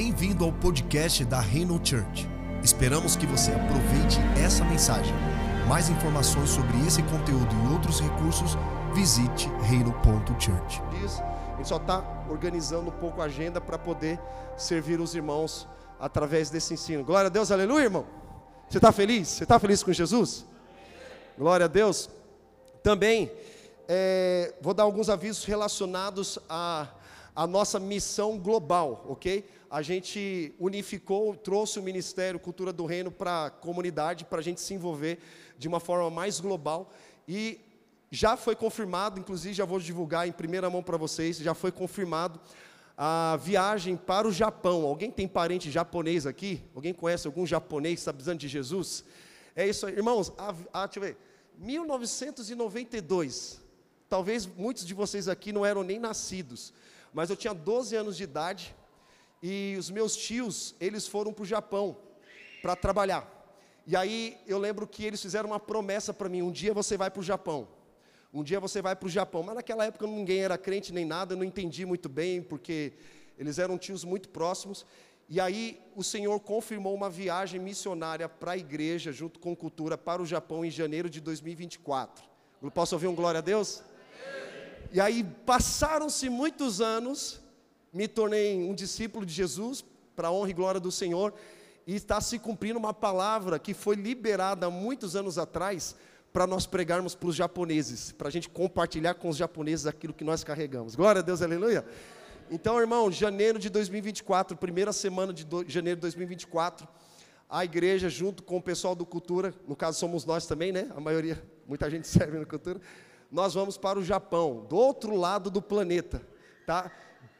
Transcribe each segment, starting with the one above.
Bem-vindo ao podcast da Reino Church. Esperamos que você aproveite essa mensagem. Mais informações sobre esse conteúdo e outros recursos, visite reino.church. A gente só está organizando um pouco a agenda para poder servir os irmãos através desse ensino. Glória a Deus, aleluia, irmão. Você está feliz? Você está feliz com Jesus? Glória a Deus. Também é, vou dar alguns avisos relacionados à nossa missão global, ok? A gente unificou, trouxe o Ministério Cultura do Reino para a comunidade, para a gente se envolver de uma forma mais global. E já foi confirmado, inclusive já vou divulgar em primeira mão para vocês, já foi confirmado a viagem para o Japão. Alguém tem parente japonês aqui? Alguém conhece algum japonês que está precisando de Jesus? É isso aí. Irmãos, a, a, deixa eu ver. 1992. Talvez muitos de vocês aqui não eram nem nascidos, mas eu tinha 12 anos de idade e os meus tios, eles foram para o Japão para trabalhar. E aí eu lembro que eles fizeram uma promessa para mim: um dia você vai para o Japão. Um dia você vai para o Japão. Mas naquela época ninguém era crente nem nada, eu não entendi muito bem, porque eles eram tios muito próximos. E aí o Senhor confirmou uma viagem missionária para a igreja, junto com cultura, para o Japão em janeiro de 2024. Posso ouvir um glória a Deus? E aí passaram-se muitos anos, me tornei um discípulo de Jesus, para a honra e glória do Senhor, e está se cumprindo uma palavra que foi liberada há muitos anos atrás, para nós pregarmos para os japoneses, para a gente compartilhar com os japoneses aquilo que nós carregamos. Glória a Deus, aleluia. Então, irmão, janeiro de 2024, primeira semana de do, janeiro de 2024, a igreja, junto com o pessoal do Cultura, no caso somos nós também, né? A maioria, muita gente serve no Cultura. Nós vamos para o Japão, do outro lado do planeta, tá?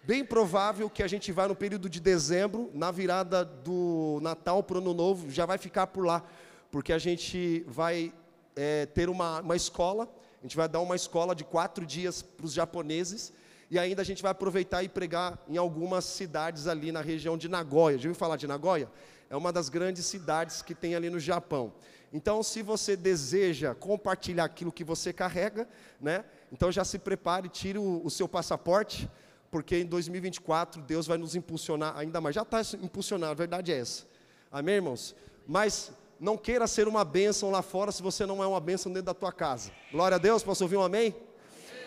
Bem provável que a gente vá no período de dezembro, na virada do Natal para o Ano Novo, já vai ficar por lá, porque a gente vai é, ter uma, uma escola, a gente vai dar uma escola de quatro dias para os japoneses, e ainda a gente vai aproveitar e pregar em algumas cidades ali na região de Nagoya. Já ouviu falar de Nagoya? É uma das grandes cidades que tem ali no Japão. Então, se você deseja compartilhar aquilo que você carrega, né? Então já se prepare, tire o, o seu passaporte, porque em 2024 Deus vai nos impulsionar ainda mais. Já está impulsionado, a verdade é essa. Amém, irmãos? Mas não queira ser uma bênção lá fora se você não é uma bênção dentro da tua casa. Glória a Deus, posso ouvir um amém?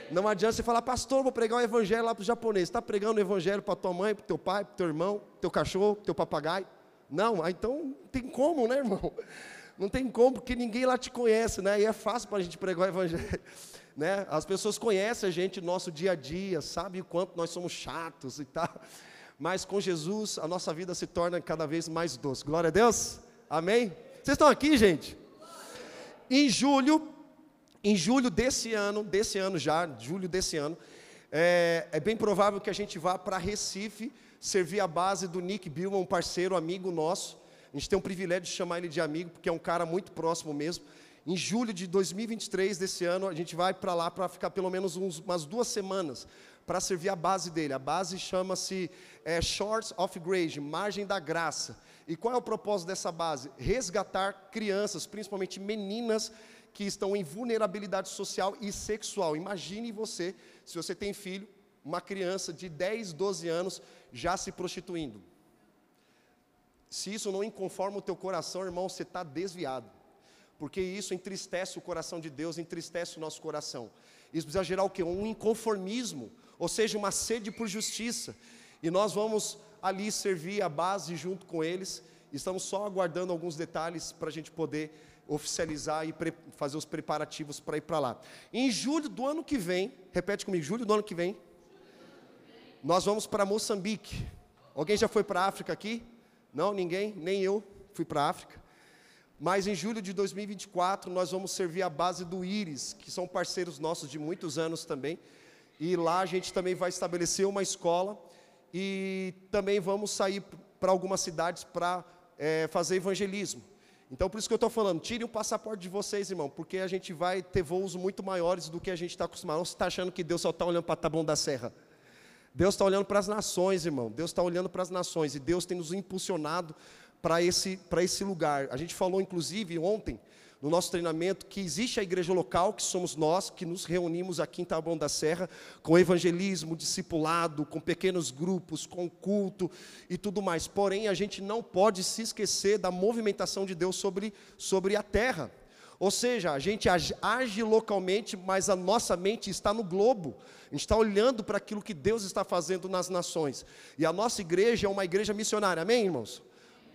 Não adianta você falar, pastor, vou pregar o evangelho lá para os japoneses. Está pregando o evangelho para tua mãe, para teu pai, para teu irmão, teu cachorro, teu papagaio? Não, então não tem como, né, irmão? Não tem como, porque ninguém lá te conhece, né? E é fácil para a gente pregar o evangelho. Né? As pessoas conhecem a gente, nosso dia a dia, sabem o quanto nós somos chatos e tal. Mas com Jesus, a nossa vida se torna cada vez mais doce. Glória a Deus. Amém? Vocês estão aqui, gente? Em julho, em julho desse ano, desse ano já, julho desse ano, é, é bem provável que a gente vá para Recife servir a base do Nick Bilman, um parceiro, amigo nosso. A gente tem um privilégio de chamar ele de amigo, porque é um cara muito próximo mesmo. Em julho de 2023 desse ano, a gente vai para lá para ficar pelo menos uns, umas duas semanas para servir a base dele. A base chama-se é, Shores of Grace, Margem da Graça. E qual é o propósito dessa base? Resgatar crianças, principalmente meninas que estão em vulnerabilidade social e sexual. Imagine você, se você tem filho, uma criança de 10, 12 anos já se prostituindo. Se isso não inconforma o teu coração, irmão, você está desviado. Porque isso entristece o coração de Deus, entristece o nosso coração. Isso precisa gerar o quê? Um inconformismo, ou seja, uma sede por justiça. E nós vamos ali servir a base junto com eles. Estamos só aguardando alguns detalhes para a gente poder oficializar e fazer os preparativos para ir para lá. Em julho do ano que vem, repete comigo, julho do ano que vem, nós vamos para Moçambique. Alguém já foi para a África aqui? Não, ninguém, nem eu fui para a África. Mas em julho de 2024 nós vamos servir a base do Íris, que são parceiros nossos de muitos anos também. E lá a gente também vai estabelecer uma escola e também vamos sair para algumas cidades para é, fazer evangelismo. Então, por isso que eu estou falando, tire o passaporte de vocês, irmão, porque a gente vai ter voos muito maiores do que a gente está acostumado. Não você está achando que Deus só está olhando para Taboão da Serra. Deus está olhando para as nações, irmão. Deus está olhando para as nações. E Deus tem nos impulsionado para esse, esse lugar. A gente falou, inclusive, ontem, no nosso treinamento, que existe a igreja local, que somos nós, que nos reunimos aqui em Taboão da Serra, com evangelismo, discipulado, com pequenos grupos, com culto e tudo mais. Porém, a gente não pode se esquecer da movimentação de Deus sobre, sobre a terra. Ou seja, a gente age localmente, mas a nossa mente está no globo. A gente está olhando para aquilo que Deus está fazendo nas nações. E a nossa igreja é uma igreja missionária, amém, irmãos?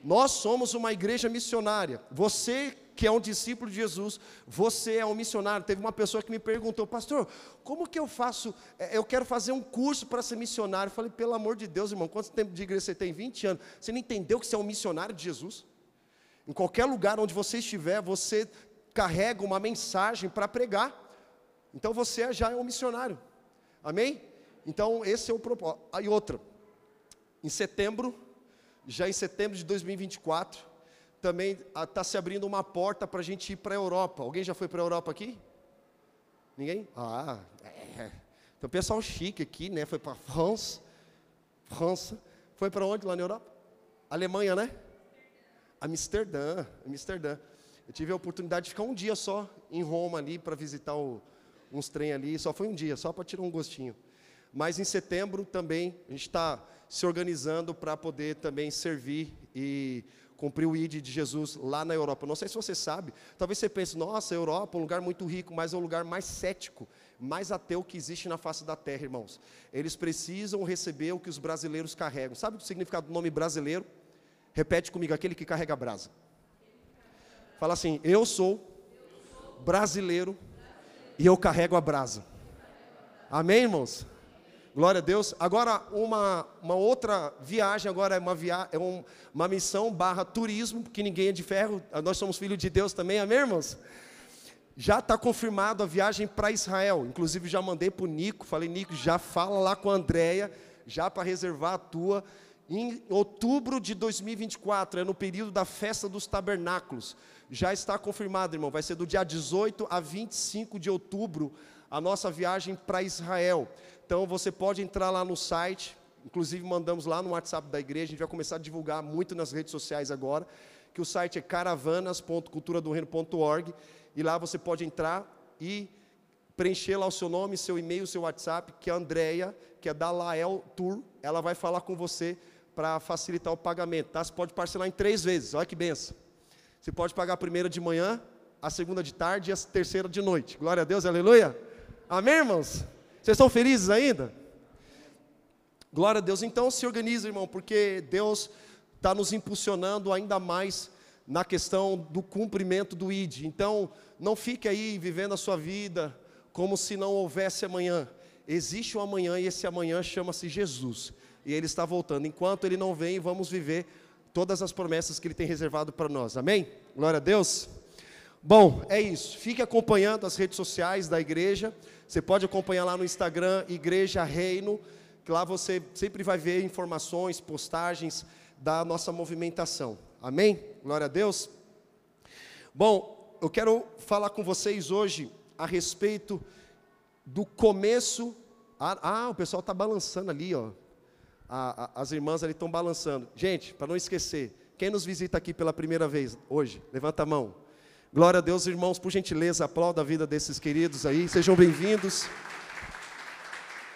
Nós somos uma igreja missionária. Você que é um discípulo de Jesus, você é um missionário. Teve uma pessoa que me perguntou, pastor, como que eu faço? É, eu quero fazer um curso para ser missionário. Eu falei, pelo amor de Deus, irmão, quanto tempo de igreja você tem? 20 anos. Você não entendeu que você é um missionário de Jesus? Em qualquer lugar onde você estiver, você carrega uma mensagem para pregar. Então você já é um missionário. Amém? Então esse é o propósito. Aí outra. Em setembro, já em setembro de 2024, também está se abrindo uma porta para a gente ir para a Europa. Alguém já foi para a Europa aqui? Ninguém? Ah, é. Um pessoal chique aqui, né? Foi para França. França. Foi para onde lá na Europa? Alemanha, né? Amsterdã. Amsterdã. Eu tive a oportunidade de ficar um dia só em Roma ali para visitar o, uns trem ali. Só foi um dia, só para tirar um gostinho. Mas em setembro também a gente está se organizando para poder também servir e cumprir o ID de Jesus lá na Europa. Não sei se você sabe, talvez você pense, nossa, Europa é um lugar muito rico, mas é o lugar mais cético, mais ateu que existe na face da terra, irmãos. Eles precisam receber o que os brasileiros carregam. Sabe o significado do nome brasileiro? Repete comigo, aquele que carrega a brasa. Fala assim, eu sou brasileiro e eu carrego a brasa. Amém, irmãos? Glória a Deus. Agora, uma, uma outra viagem, agora é uma, via, é um, uma missão barra turismo, porque ninguém é de ferro, nós somos filhos de Deus também, amém, irmãos? Já está confirmado a viagem para Israel. Inclusive, já mandei para o Nico, falei, Nico, já fala lá com a Andréia, já para reservar a tua. Em outubro de 2024, é no período da festa dos tabernáculos. Já está confirmado, irmão, vai ser do dia 18 a 25 de outubro a nossa viagem para Israel. Então você pode entrar lá no site, inclusive mandamos lá no WhatsApp da igreja, a gente vai começar a divulgar muito nas redes sociais agora, que o site é caravanas.culturadoreino.org e lá você pode entrar e preencher lá o seu nome, seu e-mail, seu WhatsApp, que a Andrea, que é da Lael Tour, ela vai falar com você para facilitar o pagamento, tá? Você pode parcelar em três vezes, olha que benção. Você pode pagar a primeira de manhã, a segunda de tarde e a terceira de noite. Glória a Deus, aleluia. Amém, irmãos? Vocês estão felizes ainda? Glória a Deus. Então se organiza, irmão, porque Deus está nos impulsionando ainda mais na questão do cumprimento do ID. Então, não fique aí vivendo a sua vida como se não houvesse amanhã. Existe um amanhã e esse amanhã chama-se Jesus. E ele está voltando. Enquanto ele não vem, vamos viver todas as promessas que ele tem reservado para nós. Amém? Glória a Deus. Bom, é isso. Fique acompanhando as redes sociais da igreja. Você pode acompanhar lá no Instagram, Igreja Reino, que lá você sempre vai ver informações, postagens da nossa movimentação. Amém? Glória a Deus. Bom, eu quero falar com vocês hoje a respeito do começo. Ah, ah o pessoal está balançando ali, ó. as irmãs ali estão balançando. Gente, para não esquecer, quem nos visita aqui pela primeira vez hoje? Levanta a mão. Glória a Deus, irmãos, por gentileza, aplauda a vida desses queridos aí, sejam bem-vindos.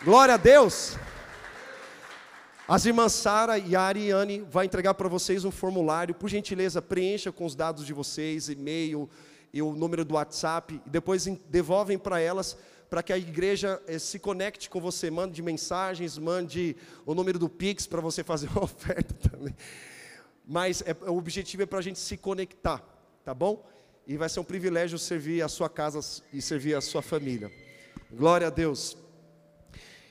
Glória a Deus. As irmãs Sara e a Ariane vai entregar para vocês um formulário, por gentileza, preencha com os dados de vocês, e-mail e o número do WhatsApp, e depois devolvem para elas para que a igreja eh, se conecte com você, mande mensagens, mande o número do Pix para você fazer uma oferta também. Mas é, o objetivo é para a gente se conectar, tá bom? E vai ser um privilégio servir a sua casa e servir a sua família. Glória a Deus.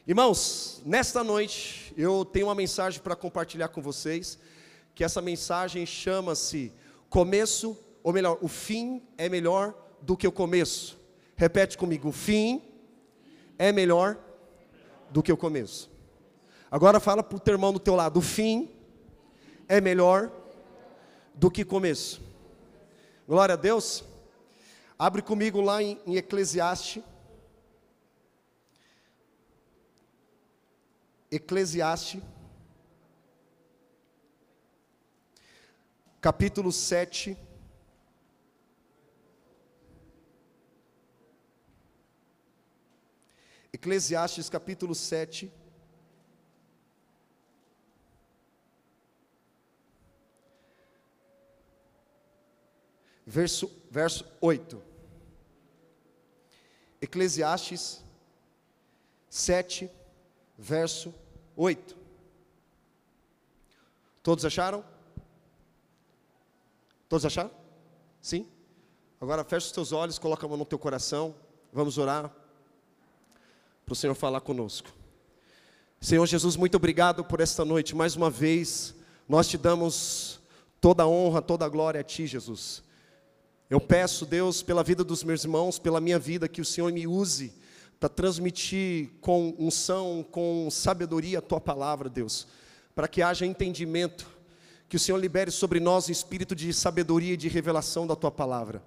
Irmãos, nesta noite eu tenho uma mensagem para compartilhar com vocês, que essa mensagem chama-se Começo, ou melhor, o fim é melhor do que o começo. Repete comigo, o fim é melhor do que o começo. Agora fala para o teu irmão do teu lado, o fim é melhor do que começo. Glória a Deus. Abre comigo lá em, em Eclesiastes. Eclesiastes, capítulo 7. Eclesiastes, capítulo 7. Verso, verso 8. Eclesiastes 7, verso 8. Todos acharam? Todos acharam? Sim? Agora fecha os teus olhos, coloca a mão no teu coração. Vamos orar para o Senhor falar conosco. Senhor Jesus, muito obrigado por esta noite. Mais uma vez, nós te damos toda a honra, toda a glória a Ti, Jesus. Eu peço, Deus, pela vida dos meus irmãos, pela minha vida, que o Senhor me use para transmitir com unção, com sabedoria a tua palavra, Deus, para que haja entendimento, que o Senhor libere sobre nós um espírito de sabedoria e de revelação da tua palavra.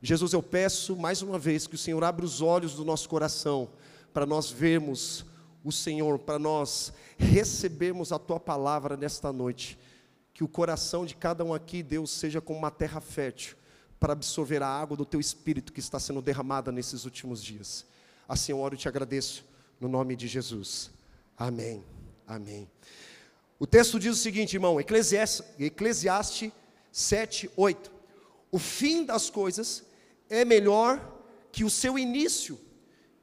Jesus, eu peço mais uma vez que o Senhor abra os olhos do nosso coração para nós vermos o Senhor, para nós recebermos a tua palavra nesta noite. Que o coração de cada um aqui, Deus, seja como uma terra fértil para absorver a água do teu espírito que está sendo derramada nesses últimos dias. Assim eu oro e te agradeço, no nome de Jesus. Amém. Amém. O texto diz o seguinte, irmão, Eclesiastes, Eclesiastes 7, 8. O fim das coisas é melhor que o seu início,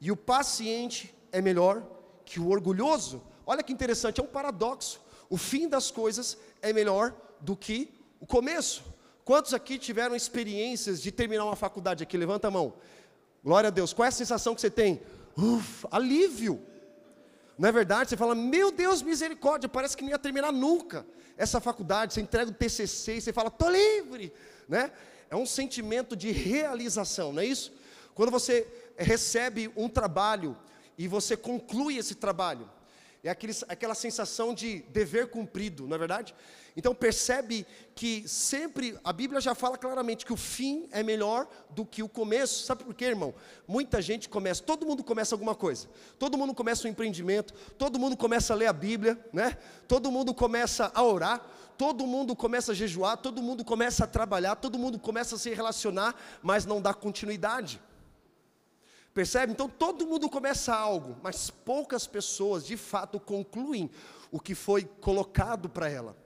e o paciente é melhor que o orgulhoso. Olha que interessante, é um paradoxo. O fim das coisas é melhor do que o começo. Quantos aqui tiveram experiências de terminar uma faculdade aqui? Levanta a mão. Glória a Deus. Qual é a sensação que você tem? Uf, alívio. Não é verdade? Você fala, meu Deus, misericórdia, parece que não ia terminar nunca essa faculdade. Você entrega o TCC e você fala, estou livre. Né? É um sentimento de realização, não é isso? Quando você recebe um trabalho e você conclui esse trabalho, é aquele, aquela sensação de dever cumprido, não é verdade? Então percebe que sempre, a Bíblia já fala claramente que o fim é melhor do que o começo. Sabe por quê, irmão? Muita gente começa, todo mundo começa alguma coisa. Todo mundo começa um empreendimento, todo mundo começa a ler a Bíblia, né? Todo mundo começa a orar, todo mundo começa a jejuar, todo mundo começa a trabalhar, todo mundo começa a se relacionar, mas não dá continuidade. Percebe? Então todo mundo começa algo, mas poucas pessoas de fato concluem o que foi colocado para ela.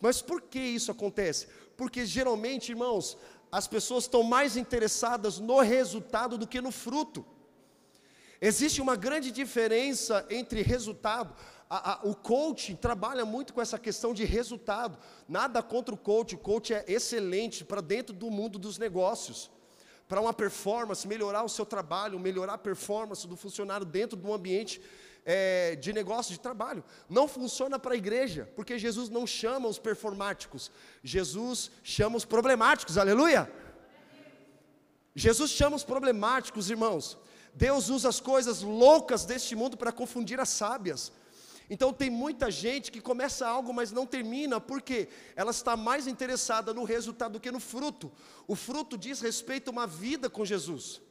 Mas por que isso acontece? Porque geralmente, irmãos, as pessoas estão mais interessadas no resultado do que no fruto. Existe uma grande diferença entre resultado. A, a, o coaching trabalha muito com essa questão de resultado. Nada contra o coach, o coach é excelente para dentro do mundo dos negócios. Para uma performance, melhorar o seu trabalho, melhorar a performance do funcionário dentro do ambiente é, de negócio, de trabalho. Não funciona para a igreja, porque Jesus não chama os performáticos, Jesus chama os problemáticos, aleluia! Jesus chama os problemáticos, irmãos. Deus usa as coisas loucas deste mundo para confundir as sábias. Então tem muita gente que começa algo, mas não termina, porque ela está mais interessada no resultado do que no fruto. O fruto diz respeito a uma vida com Jesus.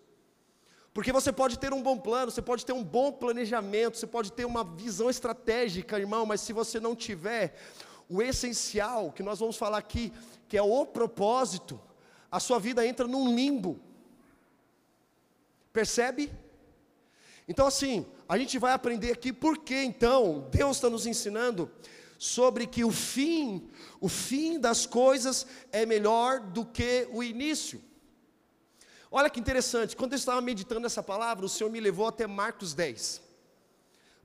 Porque você pode ter um bom plano, você pode ter um bom planejamento, você pode ter uma visão estratégica, irmão, mas se você não tiver o essencial, que nós vamos falar aqui, que é o propósito, a sua vida entra num limbo. Percebe? Então, assim, a gente vai aprender aqui por que então Deus está nos ensinando sobre que o fim, o fim das coisas é melhor do que o início. Olha que interessante, quando eu estava meditando essa palavra, o Senhor me levou até Marcos 10.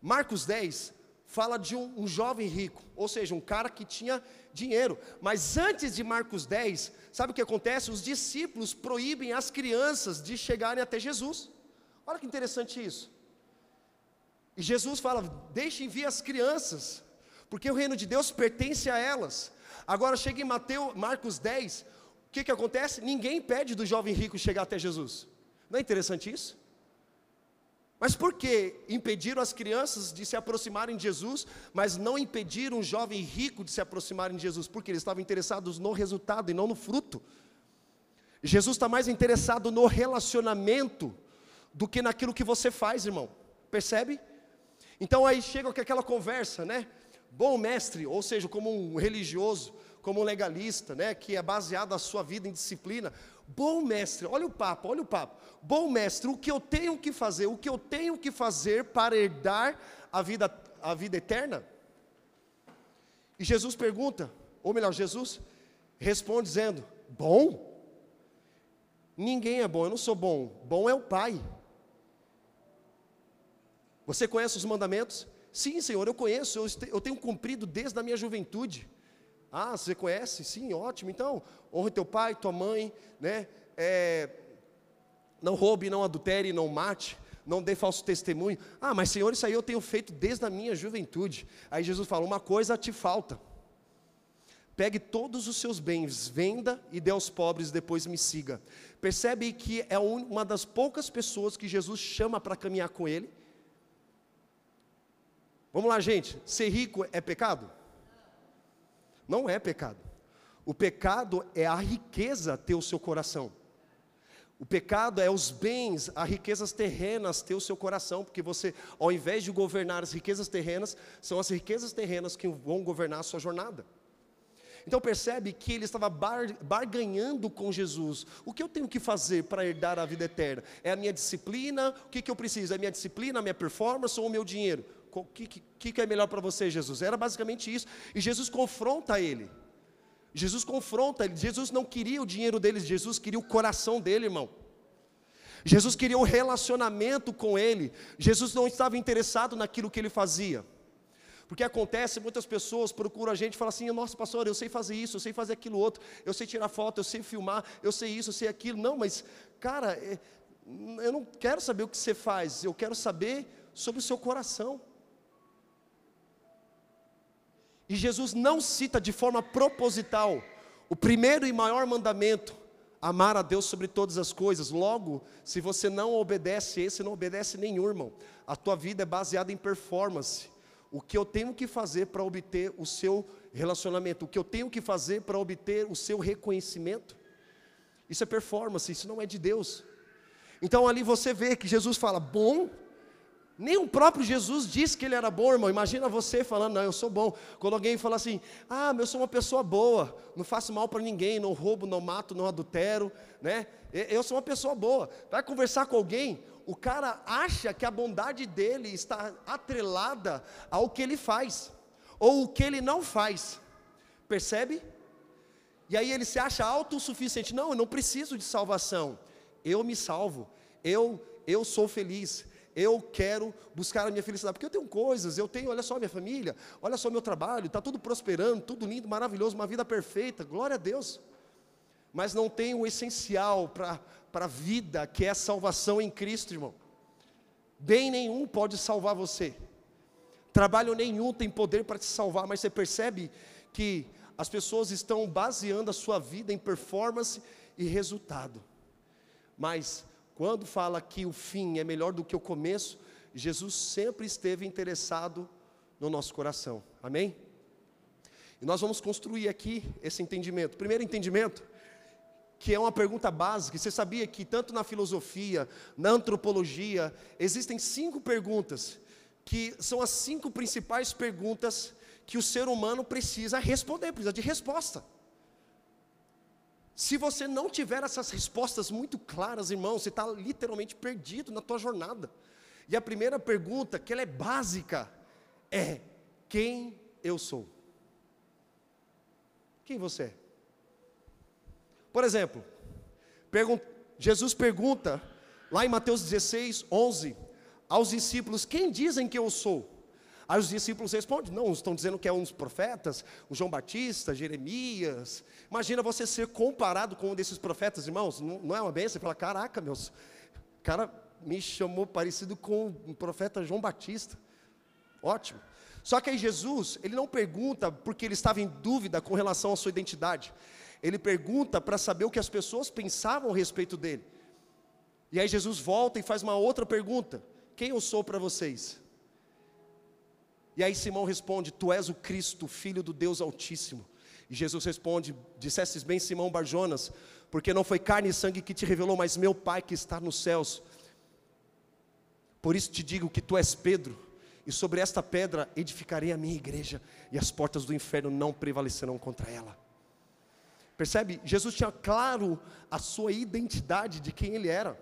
Marcos 10 fala de um, um, jovem rico, ou seja, um cara que tinha dinheiro. Mas antes de Marcos 10, sabe o que acontece? Os discípulos proíbem as crianças de chegarem até Jesus. Olha que interessante isso. E Jesus fala: deixem vir as crianças, porque o reino de Deus pertence a elas. Agora chega em Mateus, Marcos 10, o que, que acontece? Ninguém pede do jovem rico chegar até Jesus. Não é interessante isso? Mas por que impediram as crianças de se aproximarem de Jesus, mas não impediram o jovem rico de se aproximarem de Jesus? Porque eles estavam interessados no resultado e não no fruto. Jesus está mais interessado no relacionamento do que naquilo que você faz, irmão. Percebe? Então aí chega com aquela conversa, né? Bom mestre, ou seja, como um religioso, como um legalista, né, que é baseado a sua vida em disciplina. Bom mestre, olha o papo, olha o papo. Bom mestre, o que eu tenho que fazer? O que eu tenho que fazer para herdar a vida, a vida eterna? E Jesus pergunta, ou melhor, Jesus responde dizendo: Bom? Ninguém é bom, eu não sou bom. Bom é o Pai. Você conhece os mandamentos? Sim, Senhor, eu conheço, eu tenho cumprido desde a minha juventude. Ah, você conhece? Sim, ótimo. Então, honre teu pai, tua mãe, né? É, não roube, não adultere, não mate, não dê falso testemunho. Ah, mas Senhor, isso aí eu tenho feito desde a minha juventude. Aí Jesus fala: uma coisa te falta. Pegue todos os seus bens, venda e dê aos pobres, depois me siga. Percebe que é uma das poucas pessoas que Jesus chama para caminhar com ele. Vamos lá, gente. Ser rico é pecado? Não é pecado. O pecado é a riqueza ter o seu coração. O pecado é os bens, as riquezas terrenas ter o seu coração, porque você, ao invés de governar as riquezas terrenas, são as riquezas terrenas que vão governar a sua jornada. Então percebe que ele estava bar, barganhando com Jesus. O que eu tenho que fazer para herdar a vida eterna? É a minha disciplina? O que, que eu preciso? É a minha disciplina, a minha performance ou o meu dinheiro? O que, que, é melhor para você, Jesus? Era basicamente isso. E Jesus confronta ele. Jesus confronta ele. Jesus não queria o dinheiro deles, Jesus queria o coração dele, irmão. Jesus queria o relacionamento com ele. Jesus não estava interessado naquilo que ele fazia. Porque acontece, muitas pessoas procuram a gente e falam assim: Nossa, pastor, eu sei fazer isso, eu sei fazer aquilo outro, eu sei tirar foto, eu sei filmar, eu sei isso, eu sei aquilo. Não, mas, cara, é, eu não quero saber o que você faz, eu quero saber sobre o seu coração. E Jesus não cita de forma proposital o primeiro e maior mandamento, amar a Deus sobre todas as coisas. Logo, se você não obedece esse, não obedece nenhum, irmão. A tua vida é baseada em performance. O que eu tenho que fazer para obter o seu relacionamento, o que eu tenho que fazer para obter o seu reconhecimento. Isso é performance, isso não é de Deus. Então ali você vê que Jesus fala: bom nem o próprio Jesus disse que ele era bom, irmão. Imagina você falando, não, eu sou bom. Quando alguém fala assim, ah, eu sou uma pessoa boa, não faço mal para ninguém, não roubo, não mato, não adultero, né? Eu sou uma pessoa boa. Vai conversar com alguém, o cara acha que a bondade dele está atrelada ao que ele faz, ou o que ele não faz. Percebe? E aí ele se acha autossuficiente. Não, eu não preciso de salvação. Eu me salvo. Eu eu sou feliz eu quero buscar a minha felicidade, porque eu tenho coisas, eu tenho, olha só minha família, olha só meu trabalho, está tudo prosperando, tudo lindo, maravilhoso, uma vida perfeita, glória a Deus. Mas não tem o essencial para a vida, que é a salvação em Cristo, irmão. Bem nenhum pode salvar você, trabalho nenhum tem poder para te salvar, mas você percebe que as pessoas estão baseando a sua vida em performance e resultado. Mas quando fala que o fim é melhor do que o começo, Jesus sempre esteve interessado no nosso coração. Amém? E nós vamos construir aqui esse entendimento. Primeiro entendimento, que é uma pergunta básica. Você sabia que tanto na filosofia, na antropologia, existem cinco perguntas que são as cinco principais perguntas que o ser humano precisa responder, precisa de resposta. Se você não tiver essas respostas muito claras, irmão, você está literalmente perdido na tua jornada. E a primeira pergunta, que ela é básica, é: quem eu sou? Quem você é? Por exemplo, Jesus pergunta, lá em Mateus 16, 11, aos discípulos: Quem dizem que eu sou? Aí os discípulos respondem: Não, estão dizendo que é um dos profetas, o João Batista, Jeremias. Imagina você ser comparado com um desses profetas, irmãos. Não, não é uma bênção? Você fala: Caraca, meus. Cara me chamou parecido com o profeta João Batista. Ótimo. Só que aí Jesus, ele não pergunta porque ele estava em dúvida com relação à sua identidade. Ele pergunta para saber o que as pessoas pensavam a respeito dele. E aí Jesus volta e faz uma outra pergunta: Quem eu sou para vocês? E aí Simão responde: Tu és o Cristo, filho do Deus Altíssimo. E Jesus responde: Dissestes bem, Simão Barjonas, porque não foi carne e sangue que te revelou, mas meu Pai que está nos céus. Por isso te digo que tu és Pedro, e sobre esta pedra edificarei a minha igreja, e as portas do inferno não prevalecerão contra ela. Percebe? Jesus tinha claro a sua identidade de quem ele era.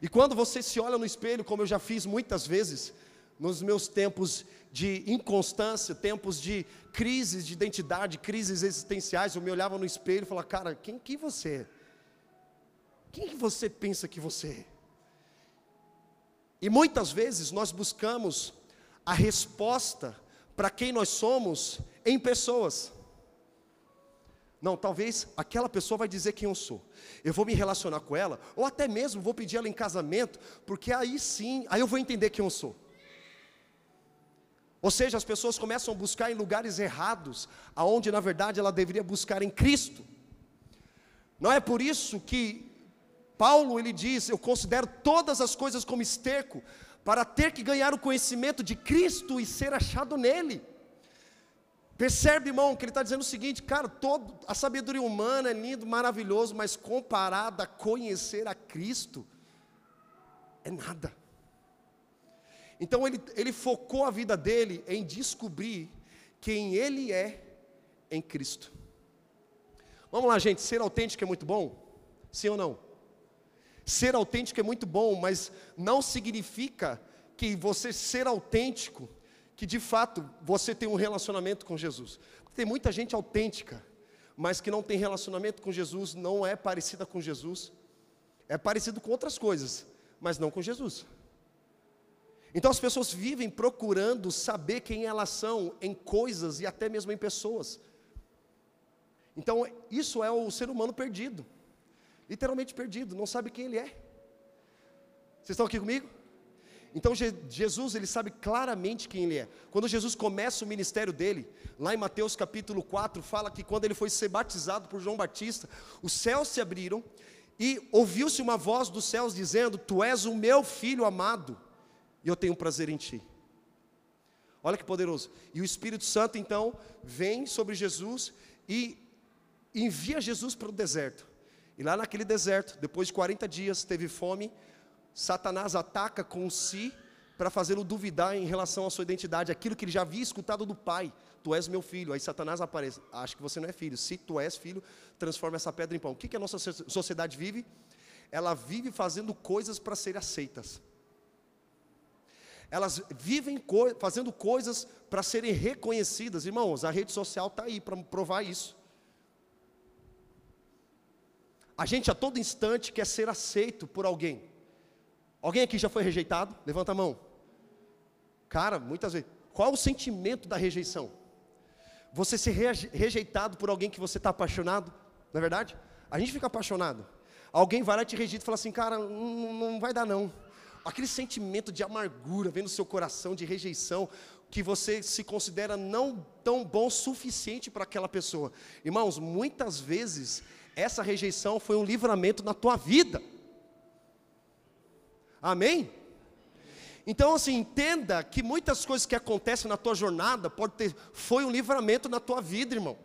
E quando você se olha no espelho, como eu já fiz muitas vezes, nos meus tempos de inconstância, tempos de crises de identidade, crises existenciais, eu me olhava no espelho e falava, cara, quem que você é? Quem que você pensa que você é? E muitas vezes nós buscamos a resposta para quem nós somos em pessoas. Não, talvez aquela pessoa vai dizer quem eu sou. Eu vou me relacionar com ela, ou até mesmo vou pedir ela em casamento, porque aí sim, aí eu vou entender quem eu sou. Ou seja, as pessoas começam a buscar em lugares errados, aonde na verdade ela deveria buscar em Cristo. Não é por isso que Paulo ele diz: "Eu considero todas as coisas como esterco para ter que ganhar o conhecimento de Cristo e ser achado nele". Percebe, irmão, que ele está dizendo o seguinte, cara, todo, a sabedoria humana é lindo, maravilhoso, mas comparada a conhecer a Cristo, é nada. Então ele, ele focou a vida dele em descobrir quem ele é em Cristo. Vamos lá, gente, ser autêntico é muito bom? Sim ou não? Ser autêntico é muito bom, mas não significa que você ser autêntico que de fato você tem um relacionamento com Jesus. Tem muita gente autêntica, mas que não tem relacionamento com Jesus, não é parecida com Jesus, é parecido com outras coisas, mas não com Jesus. Então as pessoas vivem procurando saber quem elas são em coisas e até mesmo em pessoas. Então isso é o ser humano perdido, literalmente perdido, não sabe quem ele é. Vocês estão aqui comigo? Então Jesus, ele sabe claramente quem ele é. Quando Jesus começa o ministério dele, lá em Mateus capítulo 4, fala que quando ele foi ser batizado por João Batista, os céus se abriram e ouviu-se uma voz dos céus dizendo: Tu és o meu filho amado, e eu tenho prazer em ti. Olha que poderoso. E o Espírito Santo então vem sobre Jesus e envia Jesus para o deserto. E lá naquele deserto, depois de 40 dias, teve fome, Satanás ataca com si para fazê-lo duvidar em relação à sua identidade, aquilo que ele já havia escutado do pai. Tu és meu filho. Aí Satanás aparece. Acho que você não é filho. Se tu és filho, transforma essa pedra em pão. O que, que a nossa sociedade vive? Ela vive fazendo coisas para serem aceitas. Elas vivem co fazendo coisas para serem reconhecidas. Irmãos, a rede social está aí para provar isso. A gente a todo instante quer ser aceito por alguém. Alguém aqui já foi rejeitado? Levanta a mão. Cara, muitas vezes. Qual é o sentimento da rejeição? Você ser rejeitado por alguém que você está apaixonado, não é verdade? A gente fica apaixonado. Alguém vai lá e te rejeita e fala assim, cara, não, não vai dar não. Aquele sentimento de amargura vem no seu coração, de rejeição, que você se considera não tão bom o suficiente para aquela pessoa. Irmãos, muitas vezes essa rejeição foi um livramento na tua vida. Amém? Então, assim, entenda que muitas coisas que acontecem na tua jornada pode ter, foi um livramento na tua vida, irmão.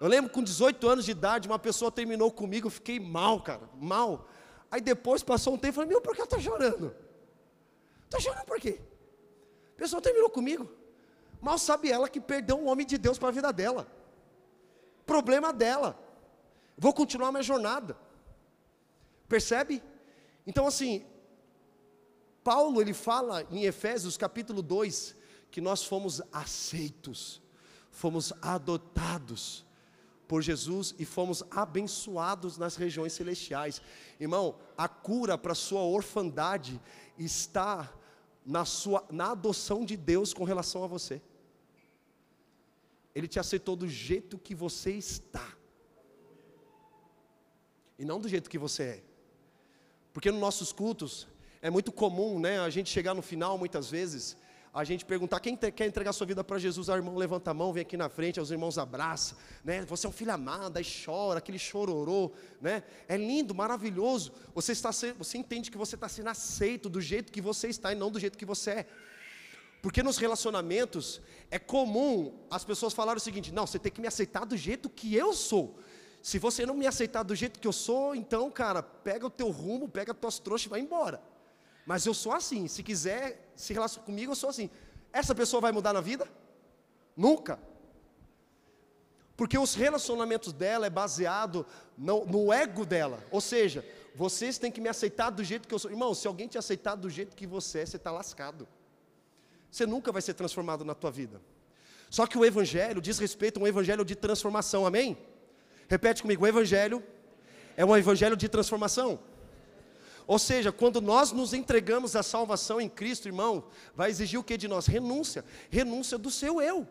Eu lembro com 18 anos de idade, uma pessoa terminou comigo, eu fiquei mal, cara, mal. Aí depois passou um tempo, eu falei, meu, por que ela está chorando? Está chorando por quê? A pessoa terminou comigo. Mal sabe ela que perdeu um homem de Deus para a vida dela. Problema dela. Vou continuar minha jornada. Percebe? Então, assim, Paulo ele fala em Efésios capítulo 2 que nós fomos aceitos, fomos adotados por Jesus e fomos abençoados nas regiões celestiais. Irmão, a cura para sua orfandade está na sua na adoção de Deus com relação a você. Ele te aceitou do jeito que você está. E não do jeito que você é. Porque nos nossos cultos é muito comum, né, a gente chegar no final, muitas vezes, a gente perguntar, quem quer entregar sua vida para Jesus? O irmão levanta a mão, vem aqui na frente, os irmãos abraçam, né, você é um filho amado, aí chora, aquele chororô, né, é lindo, maravilhoso, você, está, você entende que você está sendo aceito do jeito que você está e não do jeito que você é, porque nos relacionamentos, é comum as pessoas falarem o seguinte, não, você tem que me aceitar do jeito que eu sou, se você não me aceitar do jeito que eu sou, então, cara, pega o teu rumo, pega as tuas trouxas e vai embora. Mas eu sou assim, se quiser se relaciona comigo, eu sou assim. Essa pessoa vai mudar na vida? Nunca. Porque os relacionamentos dela é baseado no, no, ego dela. Ou seja, vocês têm que me aceitar do jeito que eu sou. Irmão, se alguém te aceitar do jeito que você é, você está lascado. Você nunca vai ser transformado na tua vida. Só que o Evangelho diz respeito a um Evangelho de transformação, amém? Repete comigo, o Evangelho é um Evangelho de transformação. Ou seja, quando nós nos entregamos à salvação em Cristo, irmão, vai exigir o que de nós? Renúncia. Renúncia do seu eu.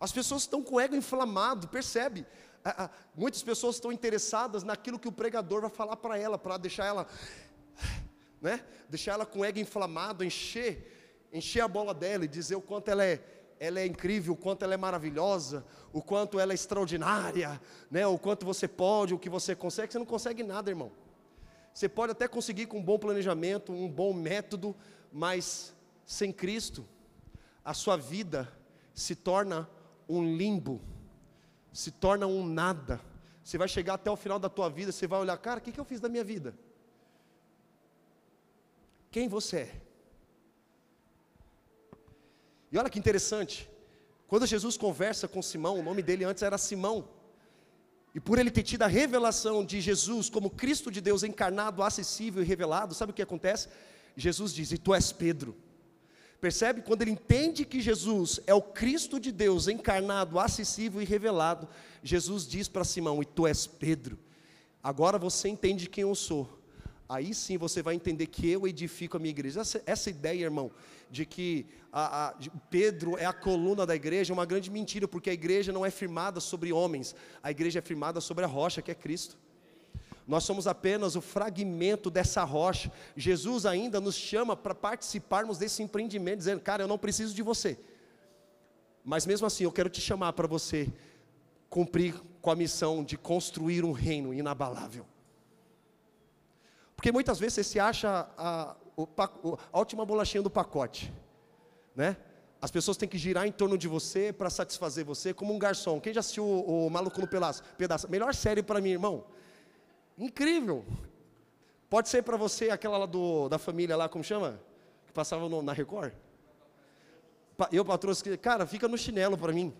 As pessoas estão com o ego inflamado, percebe? Muitas pessoas estão interessadas naquilo que o pregador vai falar para ela, para deixar ela, né? Deixar ela com o ego inflamado, encher, encher a bola dela e dizer o quanto ela é, ela é incrível, o quanto ela é maravilhosa, o quanto ela é extraordinária, né? O quanto você pode, o que você consegue. Você não consegue nada, irmão. Você pode até conseguir com um bom planejamento, um bom método, mas sem Cristo, a sua vida se torna um limbo, se torna um nada. Você vai chegar até o final da tua vida, você vai olhar, cara, o que, que eu fiz da minha vida? Quem você é? E olha que interessante, quando Jesus conversa com Simão, o nome dele antes era Simão, e por ele ter tido a revelação de Jesus como Cristo de Deus encarnado, acessível e revelado, sabe o que acontece? Jesus diz: E tu és Pedro. Percebe? Quando ele entende que Jesus é o Cristo de Deus encarnado, acessível e revelado, Jesus diz para Simão: E tu és Pedro. Agora você entende quem eu sou. Aí sim você vai entender que eu edifico a minha igreja. Essa, essa ideia, irmão, de que a, a, Pedro é a coluna da igreja é uma grande mentira, porque a igreja não é firmada sobre homens, a igreja é firmada sobre a rocha que é Cristo. Nós somos apenas o fragmento dessa rocha. Jesus ainda nos chama para participarmos desse empreendimento, dizendo: Cara, eu não preciso de você. Mas mesmo assim, eu quero te chamar para você cumprir com a missão de construir um reino inabalável. Porque muitas vezes você se acha a, a última bolachinha do pacote, né? As pessoas têm que girar em torno de você para satisfazer você, como um garçom. Quem já assistiu o, o Maluco no Pedaço? Pedaço? Melhor série para mim, irmão. Incrível. Pode ser para você aquela lá do, da família lá, como chama? Que passava no, na Record? Eu, patroa, cara, fica no chinelo para mim.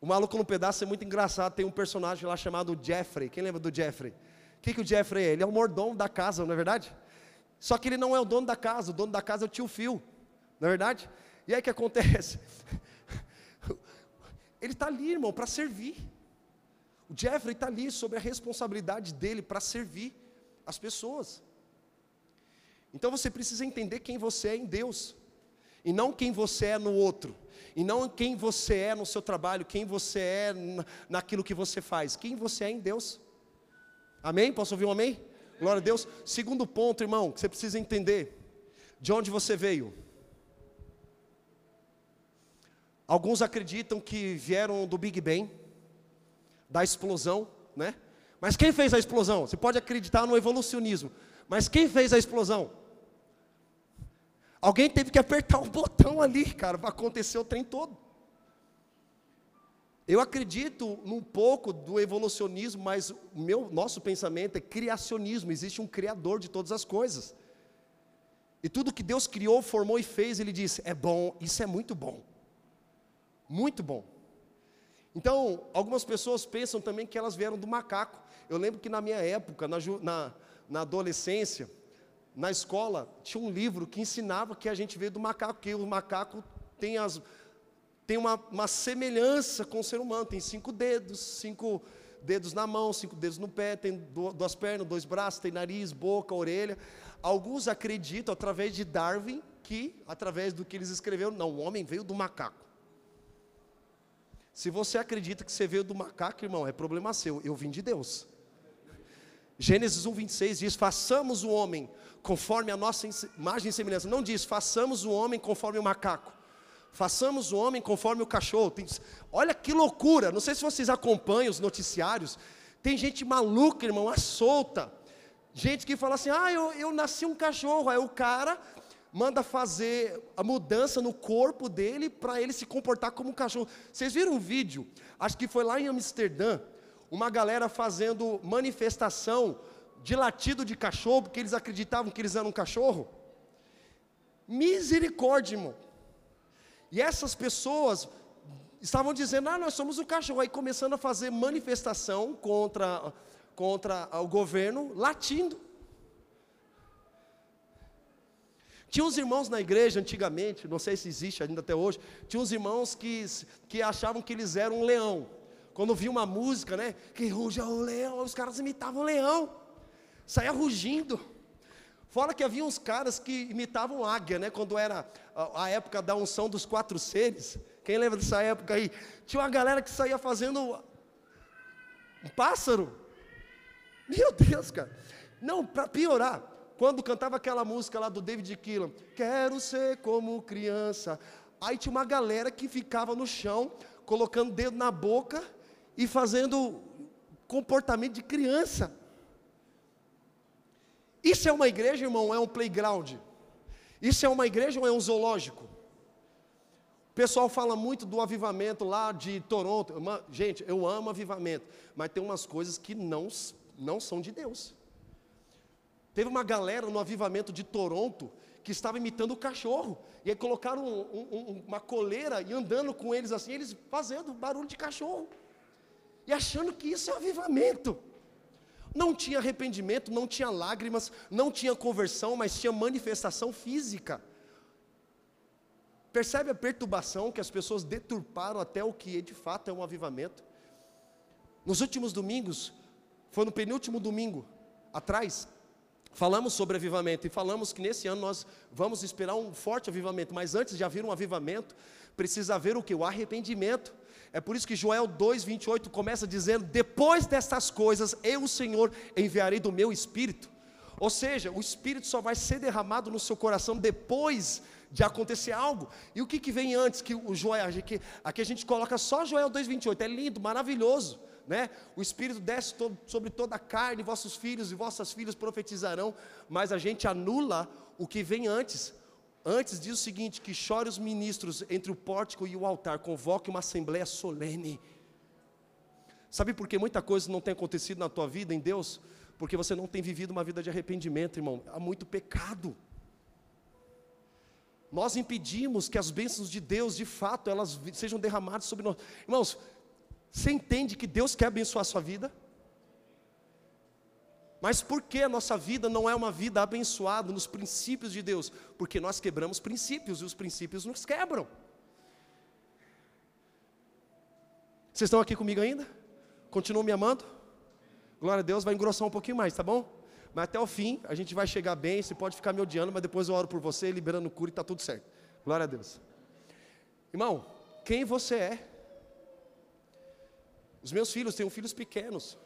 O Maluco no Pedaço é muito engraçado. Tem um personagem lá chamado Jeffrey. Quem lembra do Jeffrey? O que, que o Jeffrey é? Ele é o mordomo da casa, não é verdade? Só que ele não é o dono da casa. O dono da casa é o tio Phil. Não é verdade? E aí o que acontece? Ele está ali, irmão, para servir. O Jeffrey está ali sobre a responsabilidade dele para servir as pessoas. Então você precisa entender quem você é em Deus, e não quem você é no outro, e não quem você é no seu trabalho, quem você é naquilo que você faz, quem você é em Deus. Amém? Posso ouvir um amém? Glória a Deus. Segundo ponto, irmão, que você precisa entender: de onde você veio. Alguns acreditam que vieram do Big Bang da explosão, né? Mas quem fez a explosão? Você pode acreditar no evolucionismo, mas quem fez a explosão? Alguém teve que apertar o botão ali, cara, para acontecer o trem todo. Eu acredito num pouco do evolucionismo, mas o meu, nosso pensamento é criacionismo. Existe um criador de todas as coisas. E tudo que Deus criou, formou e fez, Ele disse: é bom, isso é muito bom. Muito bom. Então, algumas pessoas pensam também que elas vieram do macaco. Eu lembro que na minha época, na, na, na adolescência, na escola, tinha um livro que ensinava que a gente veio do macaco, que o macaco tem, as, tem uma, uma semelhança com o ser humano, tem cinco dedos, cinco dedos na mão, cinco dedos no pé, tem duas pernas, dois braços, tem nariz, boca, orelha. Alguns acreditam, através de Darwin, que, através do que eles escreveram, não, o homem veio do macaco. Se você acredita que você veio do macaco, irmão, é problema seu. Eu vim de Deus. Gênesis 1, 26 diz: façamos o homem conforme a nossa imagem e semelhança. Não diz, façamos o homem conforme o macaco. Façamos o homem conforme o cachorro. Olha que loucura. Não sei se vocês acompanham os noticiários. Tem gente maluca, irmão, à solta. Gente que fala assim: ah, eu, eu nasci um cachorro. Aí o cara manda fazer a mudança no corpo dele para ele se comportar como um cachorro. Vocês viram um vídeo? Acho que foi lá em Amsterdã, uma galera fazendo manifestação de latido de cachorro, porque eles acreditavam que eles eram um cachorro. Misericórdia, irmão. E essas pessoas estavam dizendo: ah, nós somos o cachorro. Aí começando a fazer manifestação contra, contra o governo, latindo. Tinha uns irmãos na igreja antigamente, não sei se existe ainda até hoje, tinha uns irmãos que, que achavam que eles eram um leão. Quando via uma música, né, que ruja o leão, os caras imitavam o leão, saia rugindo. Fora que havia uns caras que imitavam águia, né, quando era a, época da unção dos quatro seres. Quem lembra dessa época aí? Tinha uma galera que saía fazendo um pássaro. Meu Deus, cara. Não, para piorar, quando cantava aquela música lá do David Keelan, quero ser como criança. Aí tinha uma galera que ficava no chão, colocando o dedo na boca e fazendo comportamento de criança. Isso é uma igreja, irmão, é um playground? Isso é uma igreja ou é um zoológico? O pessoal fala muito do avivamento lá de Toronto. Gente, eu amo avivamento, mas tem umas coisas que não, não são de Deus. Teve uma galera no avivamento de Toronto que estava imitando o cachorro. E aí colocaram um, um, uma coleira e andando com eles assim, eles fazendo barulho de cachorro. E achando que isso é avivamento. Não tinha arrependimento, não tinha lágrimas, não tinha conversão, mas tinha manifestação física. Percebe a perturbação que as pessoas deturparam até o que de fato é um avivamento? Nos últimos domingos, foi no penúltimo domingo atrás, Falamos sobre avivamento e falamos que nesse ano nós vamos esperar um forte avivamento, mas antes de haver um avivamento, precisa haver o que? O arrependimento. É por isso que Joel 2,28 começa dizendo: Depois destas coisas, eu, o Senhor, enviarei do meu espírito. Ou seja, o espírito só vai ser derramado no seu coração depois de acontecer algo. E o que, que vem antes que o Joel? Aqui, aqui a gente coloca só Joel 2,28, é lindo, maravilhoso né? O Espírito desce sobre toda a carne, vossos filhos e vossas filhas profetizarão, mas a gente anula o que vem antes. Antes diz o seguinte: que chore os ministros entre o pórtico e o altar, convoque uma assembleia solene. Sabe por que muita coisa não tem acontecido na tua vida em Deus? Porque você não tem vivido uma vida de arrependimento, irmão. Há muito pecado. Nós impedimos que as bênçãos de Deus, de fato, elas sejam derramadas sobre nós. Irmãos, você entende que Deus quer abençoar a sua vida? Mas por que a nossa vida não é uma vida abençoada nos princípios de Deus? Porque nós quebramos princípios e os princípios nos quebram. Vocês estão aqui comigo ainda? Continuam me amando? Glória a Deus, vai engrossar um pouquinho mais, tá bom? Mas até o fim, a gente vai chegar bem. Você pode ficar me odiando, mas depois eu oro por você, liberando cura e está tudo certo. Glória a Deus. Irmão, quem você é os meus filhos, tenho filhos pequenos.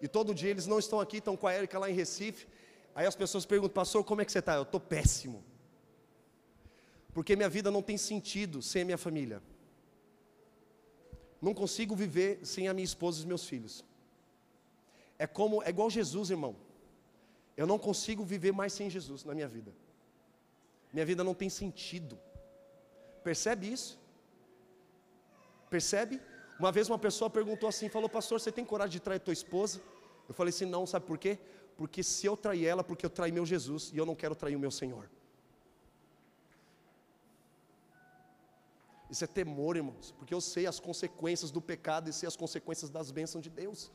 E todo dia eles não estão aqui, estão com a Érica lá em Recife. Aí as pessoas perguntam, pastor, como é que você está? Eu estou péssimo. Porque minha vida não tem sentido sem a minha família. Não consigo viver sem a minha esposa e os meus filhos. É como, é igual Jesus, irmão. Eu não consigo viver mais sem Jesus na minha vida. Minha vida não tem sentido. Percebe isso? Percebe? Uma vez uma pessoa perguntou assim, falou, pastor, você tem coragem de trair tua esposa? Eu falei assim, não, sabe por quê? Porque se eu trair ela, porque eu traí meu Jesus e eu não quero trair o meu Senhor. Isso é temor, irmãos, porque eu sei as consequências do pecado e sei as consequências das bênçãos de Deus.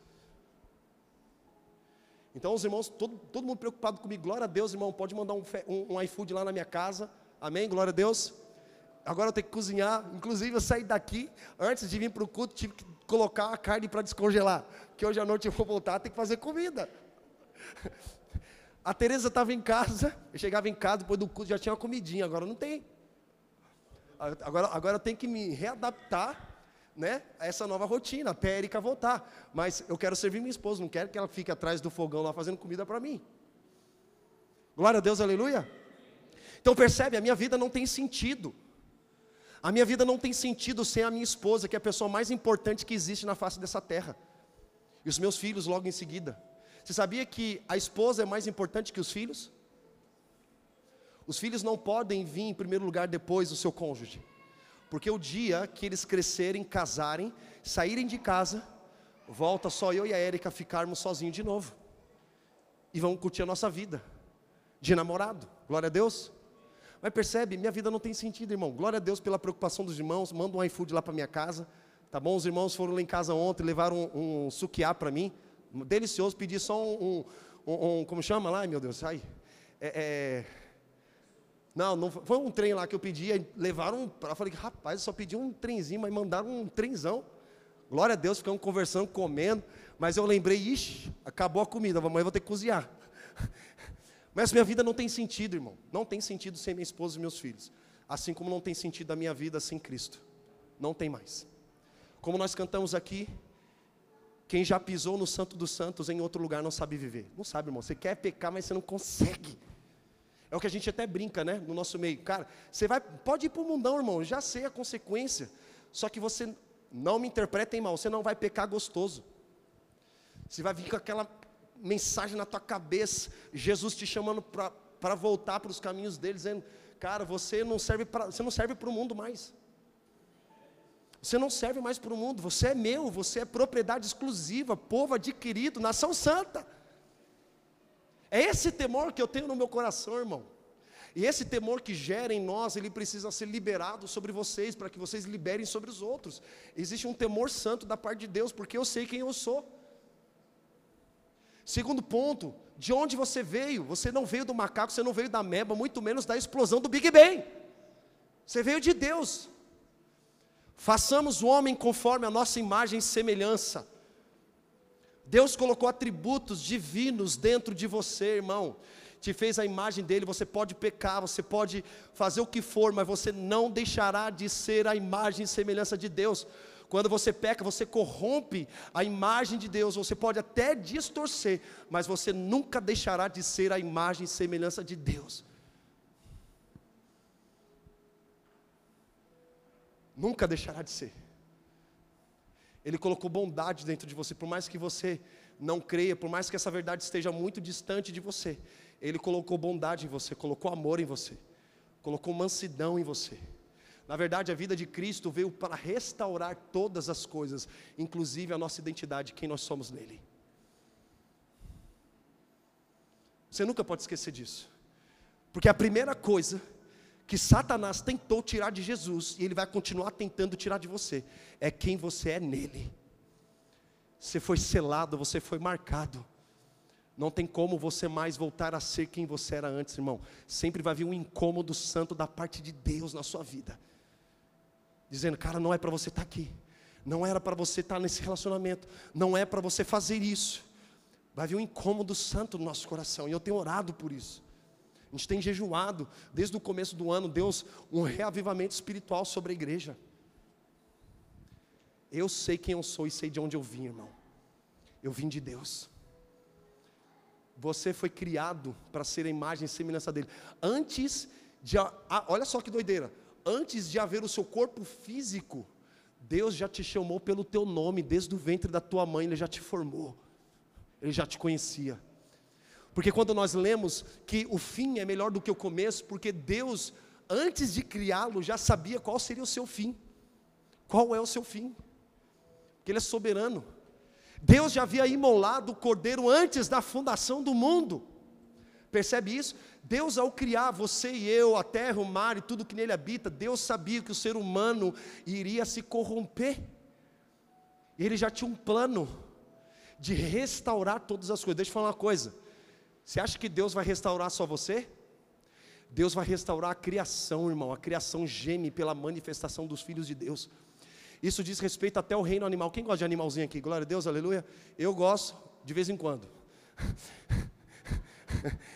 Então, os irmãos, todo, todo mundo preocupado comigo, glória a Deus, irmão, pode mandar um, um, um iFood lá na minha casa, amém? Glória a Deus agora eu tenho que cozinhar. Inclusive, eu saí daqui, antes de vir para o culto, tive que colocar a carne para descongelar. Que hoje à noite eu vou voltar, tem que fazer comida. A Tereza estava em casa, eu chegava em casa, depois do culto já tinha uma comidinha, agora não tem. Agora, agora eu tenho que me readaptar né, a essa nova rotina, até a Erika voltar. Mas eu quero servir minha esposa, não quero que ela fique atrás do fogão lá fazendo comida para mim. Glória a Deus, aleluia. Então percebe, a minha vida não tem sentido. A minha vida não tem sentido sem a minha esposa, que é a pessoa mais importante que existe na face dessa terra. E os meus filhos logo em seguida. Você sabia que a esposa é mais importante que os filhos? Os filhos não podem vir em primeiro lugar depois do seu cônjuge. Porque o dia que eles crescerem, casarem, saírem de casa, volta só eu e a Érica ficarmos sozinhos de novo. E vamos curtir a nossa vida de namorado. Glória a Deus. Mas percebe, minha vida não tem sentido, irmão. Glória a Deus pela preocupação dos irmãos. Manda um iFood lá para minha casa. Tá bom? Os irmãos foram lá em casa ontem, levaram um, um suquiá para mim. Delicioso, pedi só um, um, um, Como chama lá? Ai, meu Deus, sai. É, é, não, não, foi um trem lá que eu pedi, levaram. Eu falei, rapaz, eu só pedi um trenzinho, mas mandaram um trenzão. Glória a Deus, ficamos conversando, comendo. Mas eu lembrei, ixi, acabou a comida, amanhã eu vou ter que cozinhar. Mas minha vida não tem sentido, irmão. Não tem sentido sem minha esposa e meus filhos. Assim como não tem sentido a minha vida sem Cristo. Não tem mais. Como nós cantamos aqui, quem já pisou no Santo dos Santos em outro lugar não sabe viver. Não sabe, irmão. Você quer pecar, mas você não consegue. É o que a gente até brinca, né? No nosso meio. Cara, você vai, pode ir para o mundão, irmão. Já sei a consequência. Só que você não me interpretem mal. Você não vai pecar gostoso. Você vai vir com aquela mensagem na tua cabeça, Jesus te chamando para voltar para os caminhos dele, dizendo: Cara, você não serve para você não serve para o mundo mais. Você não serve mais para o mundo, você é meu, você é propriedade exclusiva, povo adquirido, nação santa. É esse temor que eu tenho no meu coração, irmão. E esse temor que gera em nós, ele precisa ser liberado sobre vocês, para que vocês liberem sobre os outros. Existe um temor santo da parte de Deus, porque eu sei quem eu sou. Segundo ponto, de onde você veio? Você não veio do macaco, você não veio da meba, muito menos da explosão do Big Bang. Você veio de Deus. Façamos o homem conforme a nossa imagem e semelhança. Deus colocou atributos divinos dentro de você, irmão. Te fez a imagem dele. Você pode pecar, você pode fazer o que for, mas você não deixará de ser a imagem e semelhança de Deus. Quando você peca, você corrompe a imagem de Deus, você pode até distorcer, mas você nunca deixará de ser a imagem e semelhança de Deus. Nunca deixará de ser. Ele colocou bondade dentro de você, por mais que você não creia, por mais que essa verdade esteja muito distante de você, Ele colocou bondade em você, colocou amor em você, colocou mansidão em você. Na verdade, a vida de Cristo veio para restaurar todas as coisas, inclusive a nossa identidade, quem nós somos nele. Você nunca pode esquecer disso, porque a primeira coisa que Satanás tentou tirar de Jesus, e ele vai continuar tentando tirar de você, é quem você é nele. Você foi selado, você foi marcado. Não tem como você mais voltar a ser quem você era antes, irmão. Sempre vai vir um incômodo santo da parte de Deus na sua vida dizendo: Cara, não é para você estar tá aqui, não era para você estar tá nesse relacionamento, não é para você fazer isso. Vai vir um incômodo santo no nosso coração, e eu tenho orado por isso. A gente tem jejuado, desde o começo do ano, Deus, um reavivamento espiritual sobre a igreja. Eu sei quem eu sou e sei de onde eu vim, irmão. Eu vim de Deus. Você foi criado para ser a imagem e semelhança dele. Antes de. Ah, olha só que doideira antes de haver o seu corpo físico, Deus já te chamou pelo teu nome, desde o ventre da tua mãe, Ele já te formou, Ele já te conhecia. Porque quando nós lemos que o fim é melhor do que o começo, porque Deus, antes de criá-lo, já sabia qual seria o seu fim. Qual é o seu fim? Porque Ele é soberano. Deus já havia imolado o cordeiro antes da fundação do mundo. Percebe isso? Deus, ao criar você e eu, a terra, o mar e tudo que nele habita, Deus sabia que o ser humano iria se corromper. Ele já tinha um plano de restaurar todas as coisas. Deixa eu falar uma coisa. Você acha que Deus vai restaurar só você? Deus vai restaurar a criação, irmão. A criação geme pela manifestação dos filhos de Deus. Isso diz respeito até ao reino animal. Quem gosta de animalzinho aqui? Glória a Deus, aleluia. Eu gosto, de vez em quando.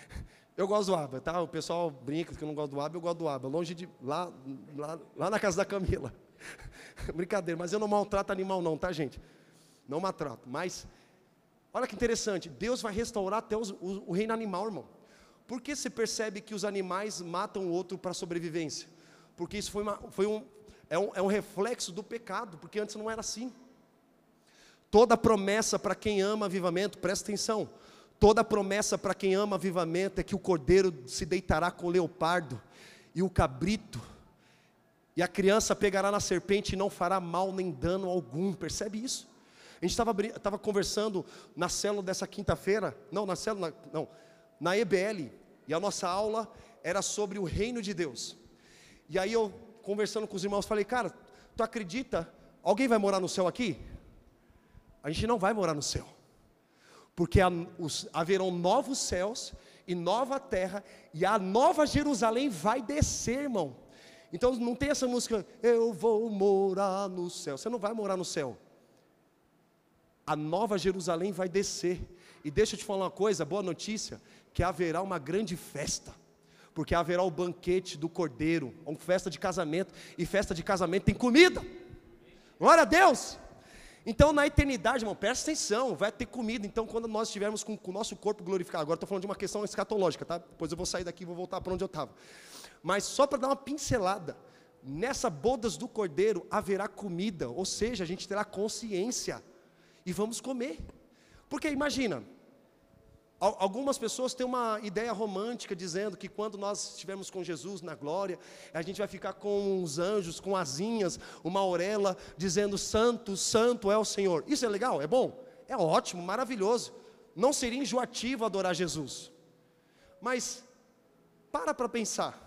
Eu gosto do aba, tá? O pessoal brinca que eu não gosto do aba, eu gosto do aba. Longe de. Lá, lá, lá na casa da Camila. Brincadeira, mas eu não maltrato animal, não, tá, gente? Não maltrato. Mas, olha que interessante. Deus vai restaurar até os, o, o reino animal, irmão. Por que você percebe que os animais matam o outro para sobrevivência? Porque isso foi, uma, foi um, é um, é um reflexo do pecado, porque antes não era assim. Toda promessa para quem ama avivamento, presta atenção Toda promessa para quem ama avivamento é que o cordeiro se deitará com o leopardo e o cabrito, e a criança pegará na serpente e não fará mal nem dano algum. Percebe isso? A gente estava conversando na célula dessa quinta-feira, não, na célula, não, na EBL, e a nossa aula era sobre o reino de Deus. E aí eu, conversando com os irmãos, falei, cara, tu acredita? Alguém vai morar no céu aqui? A gente não vai morar no céu. Porque haverão novos céus e nova terra, e a nova Jerusalém vai descer, irmão. Então não tem essa música, eu vou morar no céu. Você não vai morar no céu. A nova Jerusalém vai descer. E deixa eu te falar uma coisa, boa notícia, que haverá uma grande festa. Porque haverá o banquete do cordeiro, uma festa de casamento, e festa de casamento tem comida. Glória a Deus! Então, na eternidade, irmão, presta atenção, vai ter comida. Então, quando nós estivermos com, o nosso corpo glorificado, agora estou falando de uma questão escatológica, tá? Depois eu vou sair daqui e vou voltar para onde eu estava. Mas só para dar uma pincelada, nessa bodas do cordeiro haverá comida, ou seja, a gente terá consciência e vamos comer. Porque imagina, Algumas pessoas têm uma ideia romântica dizendo que quando nós estivermos com Jesus na glória, a gente vai ficar com os anjos, com asinhas, uma orelha, dizendo: Santo, Santo é o Senhor. Isso é legal? É bom? É ótimo, maravilhoso. Não seria enjoativo adorar Jesus. Mas, para para pensar.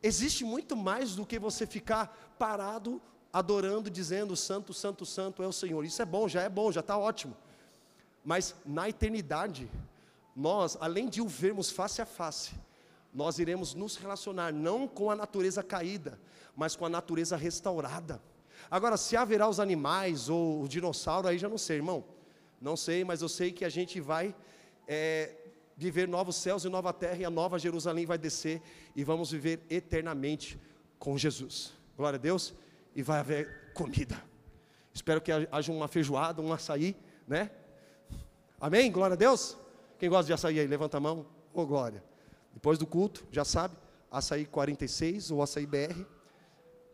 Existe muito mais do que você ficar parado, adorando, dizendo: Santo, Santo, Santo é o Senhor. Isso é bom, já é bom, já está ótimo. Mas na eternidade, nós, além de o vermos face a face, nós iremos nos relacionar não com a natureza caída, mas com a natureza restaurada. Agora, se haverá os animais ou o dinossauro, aí já não sei, irmão. Não sei, mas eu sei que a gente vai é, viver novos céus e nova terra, e a nova Jerusalém vai descer, e vamos viver eternamente com Jesus. Glória a Deus, e vai haver comida. Espero que haja uma feijoada, um açaí, né? Amém? Glória a Deus. Quem gosta de açaí aí, levanta a mão. Ô oh, glória. Depois do culto, já sabe, açaí 46 ou açaí BR.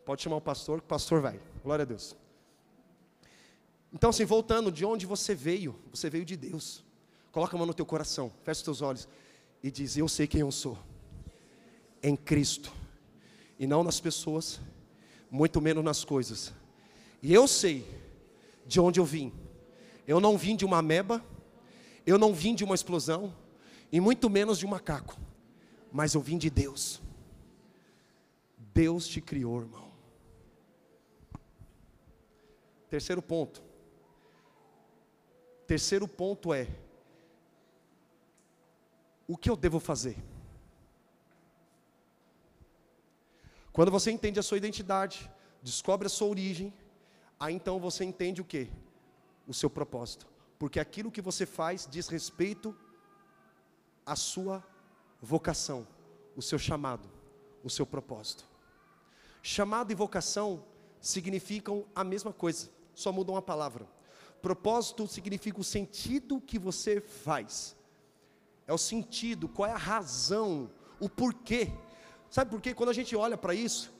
Pode chamar o pastor, que o pastor vai. Glória a Deus. Então, assim, voltando, de onde você veio? Você veio de Deus. Coloca a mão no teu coração, fecha os teus olhos e diz: Eu sei quem eu sou. Em Cristo. E não nas pessoas, muito menos nas coisas. E eu sei de onde eu vim. Eu não vim de uma meba, eu não vim de uma explosão, e muito menos de um macaco, mas eu vim de Deus. Deus te criou, irmão. Terceiro ponto. Terceiro ponto é: o que eu devo fazer? Quando você entende a sua identidade, descobre a sua origem, aí então você entende o que? O seu propósito porque aquilo que você faz diz respeito à sua vocação, o seu chamado, o seu propósito. Chamado e vocação significam a mesma coisa, só mudam a palavra. Propósito significa o sentido que você faz. É o sentido, qual é a razão, o porquê. Sabe por quê? Quando a gente olha para isso,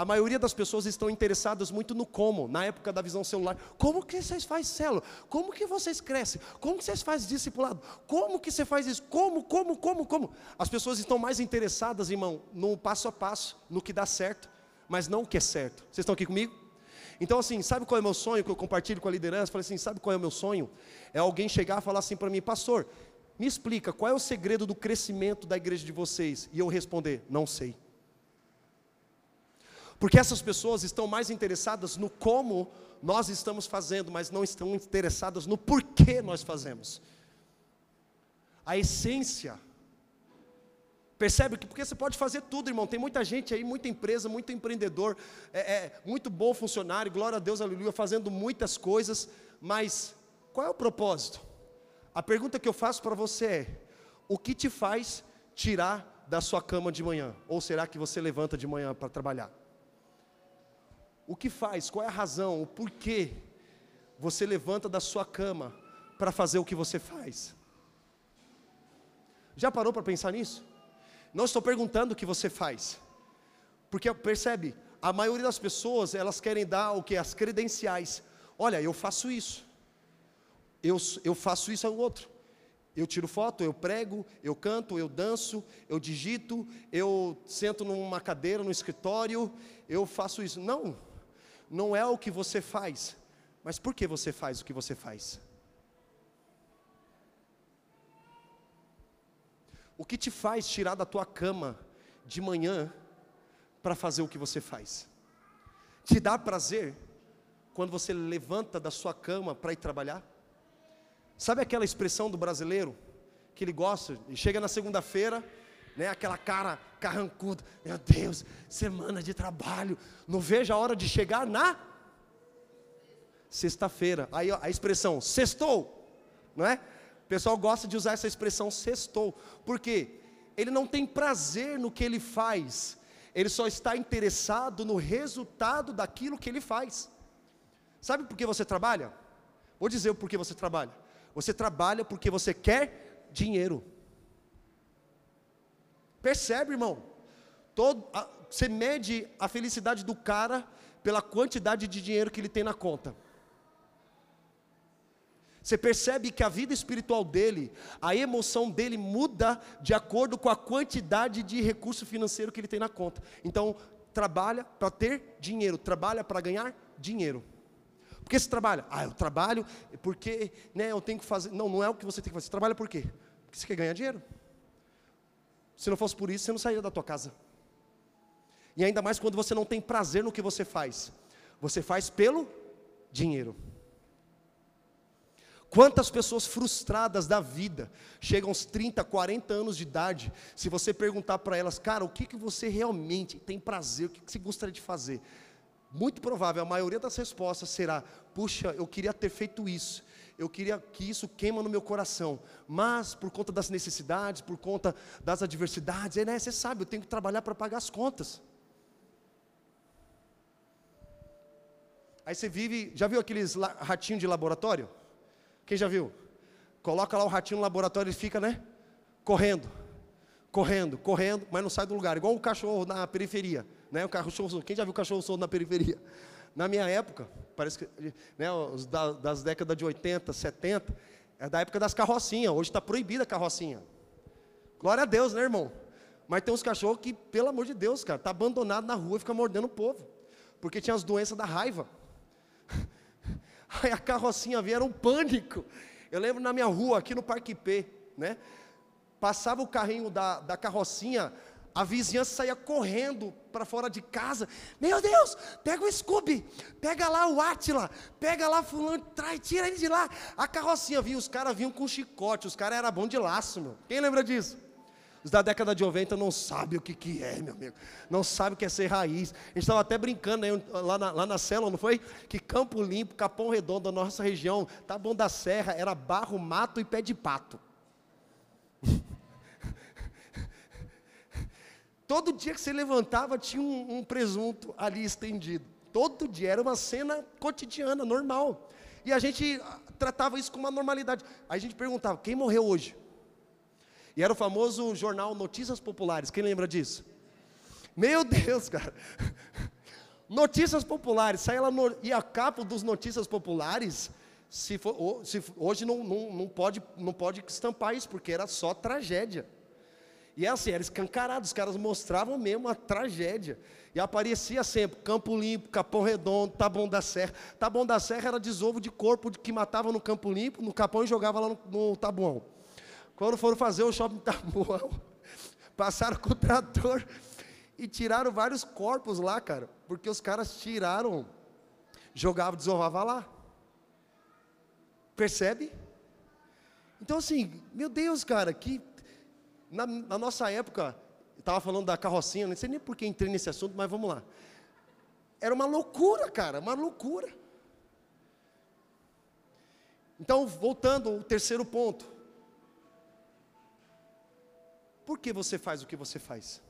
a maioria das pessoas estão interessadas muito no como, na época da visão celular. Como que vocês fazem célula? Como que vocês crescem? Como que vocês fazem discipulado? Como que você faz isso? Como, como, como, como? As pessoas estão mais interessadas, irmão, no passo a passo, no que dá certo, mas não o que é certo. Vocês estão aqui comigo? Então, assim, sabe qual é o meu sonho que eu compartilho com a liderança? Falei assim, sabe qual é o meu sonho? É alguém chegar e falar assim para mim, pastor, me explica, qual é o segredo do crescimento da igreja de vocês? E eu responder, não sei. Porque essas pessoas estão mais interessadas no como nós estamos fazendo, mas não estão interessadas no porquê nós fazemos. A essência. Percebe que porque você pode fazer tudo, irmão. Tem muita gente aí, muita empresa, muito empreendedor, é, é, muito bom funcionário, glória a Deus, aleluia, fazendo muitas coisas, mas qual é o propósito? A pergunta que eu faço para você é: o que te faz tirar da sua cama de manhã? Ou será que você levanta de manhã para trabalhar? O que faz, qual é a razão, o porquê você levanta da sua cama para fazer o que você faz. Já parou para pensar nisso? Não estou perguntando o que você faz, porque percebe, a maioria das pessoas elas querem dar o que as credenciais. Olha, eu faço isso, eu, eu faço isso ao outro. Eu tiro foto, eu prego, eu canto, eu danço, eu digito, eu sento numa cadeira no escritório, eu faço isso. Não, não é o que você faz, mas por que você faz o que você faz? O que te faz tirar da tua cama de manhã para fazer o que você faz? Te dá prazer quando você levanta da sua cama para ir trabalhar? Sabe aquela expressão do brasileiro que ele gosta e chega na segunda-feira, né, aquela cara carrancuda, meu Deus, semana de trabalho, não vejo a hora de chegar na sexta-feira. Aí ó, a expressão sextou, não é? O pessoal gosta de usar essa expressão sextou, porque ele não tem prazer no que ele faz, ele só está interessado no resultado daquilo que ele faz. Sabe por que você trabalha? Vou dizer o porquê você trabalha. Você trabalha porque você quer dinheiro. Percebe, irmão? Todo, a, você mede a felicidade do cara pela quantidade de dinheiro que ele tem na conta. Você percebe que a vida espiritual dele, a emoção dele muda de acordo com a quantidade de recurso financeiro que ele tem na conta. Então, trabalha para ter dinheiro, trabalha para ganhar dinheiro. Por que você trabalha? Ah, eu trabalho porque né, eu tenho que fazer. Não, não é o que você tem que fazer. Você trabalha por quê? Porque você quer ganhar dinheiro. Se não fosse por isso, você não sairia da tua casa. E ainda mais quando você não tem prazer no que você faz. Você faz pelo dinheiro. Quantas pessoas frustradas da vida chegam aos 30, 40 anos de idade, se você perguntar para elas, cara, o que, que você realmente tem prazer, o que, que você gostaria de fazer? Muito provável, a maioria das respostas será: puxa, eu queria ter feito isso, eu queria que isso queima no meu coração, mas por conta das necessidades, por conta das adversidades, é, né, você sabe, eu tenho que trabalhar para pagar as contas. Aí você vive, já viu aqueles ratinhos de laboratório? Quem já viu? Coloca lá o ratinho no laboratório e fica, né? Correndo, correndo, correndo, mas não sai do lugar. Igual o cachorro na periferia, né? O cachorro, quem já viu o cachorro solto na periferia? Na minha época, parece que, né, da, das décadas de 80, 70, é da época das carrocinhas. Hoje está proibida a carrocinha. Glória a Deus, né, irmão? Mas tem uns cachorros que, pelo amor de Deus, cara, tá abandonado na rua e fica mordendo o povo, porque tinha as doenças da raiva. Aí a carrocinha vinha, era um pânico. Eu lembro na minha rua, aqui no Parque P, né? Passava o carrinho da, da carrocinha, a vizinhança saía correndo para fora de casa. Meu Deus, pega o Scooby, pega lá o Atila, pega lá fulano, traz, tira ele de lá. A carrocinha vinha, os caras vinham com chicote, os caras eram bom de laço, meu. Quem lembra disso? Os da década de 90 não sabem o que, que é, meu amigo. Não sabem o que é ser raiz. A gente estava até brincando aí, lá, na, lá na não foi? Que Campo Limpo, Capão Redondo, a nossa região, tá bom da serra, era barro, mato e pé de pato. Todo dia que você levantava tinha um, um presunto ali estendido. Todo dia, era uma cena cotidiana, normal. E a gente ah, tratava isso com uma normalidade. Aí a gente perguntava: quem morreu hoje? E era o famoso jornal Notícias Populares. Quem lembra disso? Meu Deus, cara. Notícias Populares. Sai lá no, e a capa dos Notícias Populares, se for, se, hoje não, não, não, pode, não pode estampar isso, porque era só tragédia. E é assim, era escancarado, os caras mostravam mesmo a tragédia. E aparecia sempre Campo Limpo, Capão Redondo, Taboão da Serra. Taboão da Serra era desovo de corpo que matava no Campo Limpo, no Capão e jogava lá no, no. Quando foram fazer o shopping Tabuão, passaram com o trator e tiraram vários corpos lá, cara, porque os caras tiraram, jogavam, desovavam lá. Percebe? Então, assim, meu Deus, cara, que na, na nossa época, estava falando da carrocinha, não sei nem por que entrei nesse assunto, mas vamos lá. Era uma loucura, cara, uma loucura. Então, voltando ao terceiro ponto. Por que você faz o que você faz?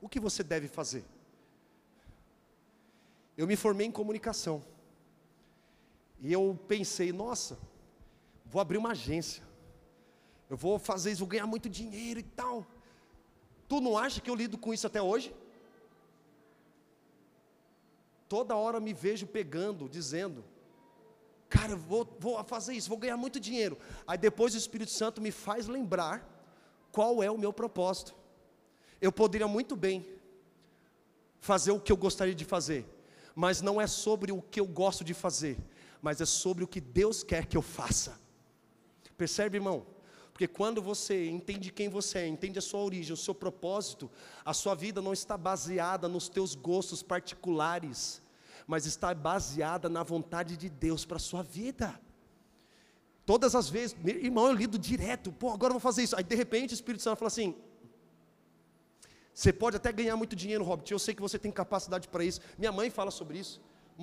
O que você deve fazer? Eu me formei em comunicação. E eu pensei, nossa, vou abrir uma agência. Eu vou fazer isso, vou ganhar muito dinheiro e tal. Tu não acha que eu lido com isso até hoje? Toda hora me vejo pegando, dizendo, cara, vou, vou fazer isso, vou ganhar muito dinheiro. Aí depois o Espírito Santo me faz lembrar qual é o meu propósito. Eu poderia muito bem fazer o que eu gostaria de fazer, mas não é sobre o que eu gosto de fazer, mas é sobre o que Deus quer que eu faça. Percebe, irmão? Porque quando você entende quem você é, entende a sua origem, o seu propósito, a sua vida não está baseada nos teus gostos particulares, mas está baseada na vontade de Deus para a sua vida. Todas as vezes, irmão, eu lido direto, pô, agora eu vou fazer isso. Aí de repente o Espírito Santo fala assim: você pode até ganhar muito dinheiro, Robert, eu sei que você tem capacidade para isso. Minha mãe fala sobre isso.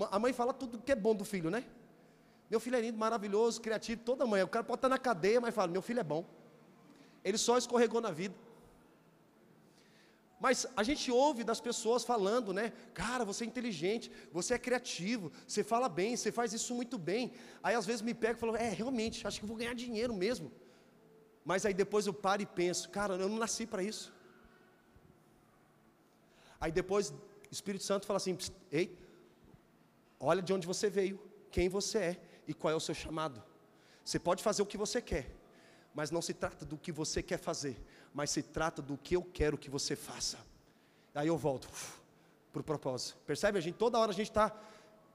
A mãe fala tudo que é bom do filho, né? Meu filho é lindo, maravilhoso, criativo, toda mãe. O cara pode estar na cadeia, mas fala: meu filho é bom. Ele só escorregou na vida. Mas a gente ouve das pessoas falando, né? Cara, você é inteligente, você é criativo, você fala bem, você faz isso muito bem. Aí às vezes me pega e fala, é, realmente, acho que vou ganhar dinheiro mesmo. Mas aí depois eu paro e penso, cara, eu não nasci para isso. Aí depois o Espírito Santo fala assim: ei, olha de onde você veio, quem você é e qual é o seu chamado. Você pode fazer o que você quer, mas não se trata do que você quer fazer, mas se trata do que eu quero que você faça. Aí eu volto para o propósito. Percebe? A gente toda hora a gente está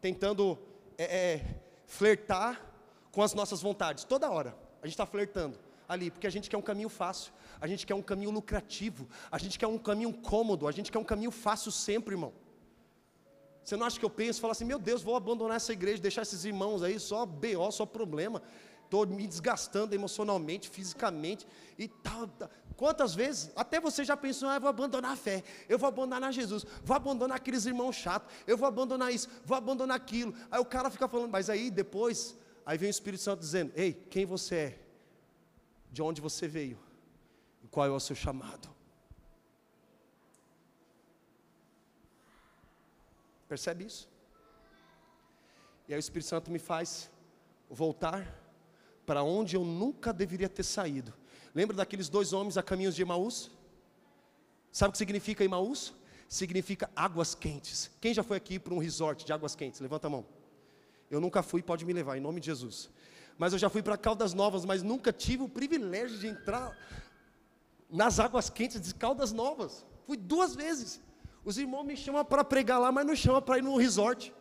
tentando é, é, flertar com as nossas vontades. Toda hora a gente está flertando ali, porque a gente quer um caminho fácil, a gente quer um caminho lucrativo, a gente quer um caminho cômodo, a gente quer um caminho fácil sempre, irmão. Você não acha que eu penso, falo assim, meu Deus, vou abandonar essa igreja, deixar esses irmãos aí, só BO, só problema estou me desgastando emocionalmente, fisicamente e tal, tal. Quantas vezes, até você já pensou, ah, eu vou abandonar a fé, eu vou abandonar Jesus, vou abandonar aqueles irmãos chatos, eu vou abandonar isso, vou abandonar aquilo. Aí o cara fica falando, mas aí depois, aí vem o Espírito Santo dizendo: Ei, quem você é? De onde você veio? Qual é o seu chamado? Percebe isso? E aí o Espírito Santo me faz voltar para onde eu nunca deveria ter saído. Lembra daqueles dois homens a caminhos de Emaús? Sabe o que significa Emaús? Significa águas quentes. Quem já foi aqui para um resort de águas quentes? Levanta a mão. Eu nunca fui, pode me levar, em nome de Jesus. Mas eu já fui para Caldas Novas, mas nunca tive o privilégio de entrar nas águas quentes de Caldas Novas. Fui duas vezes. Os irmãos me chamam para pregar lá, mas não chamam para ir no resort.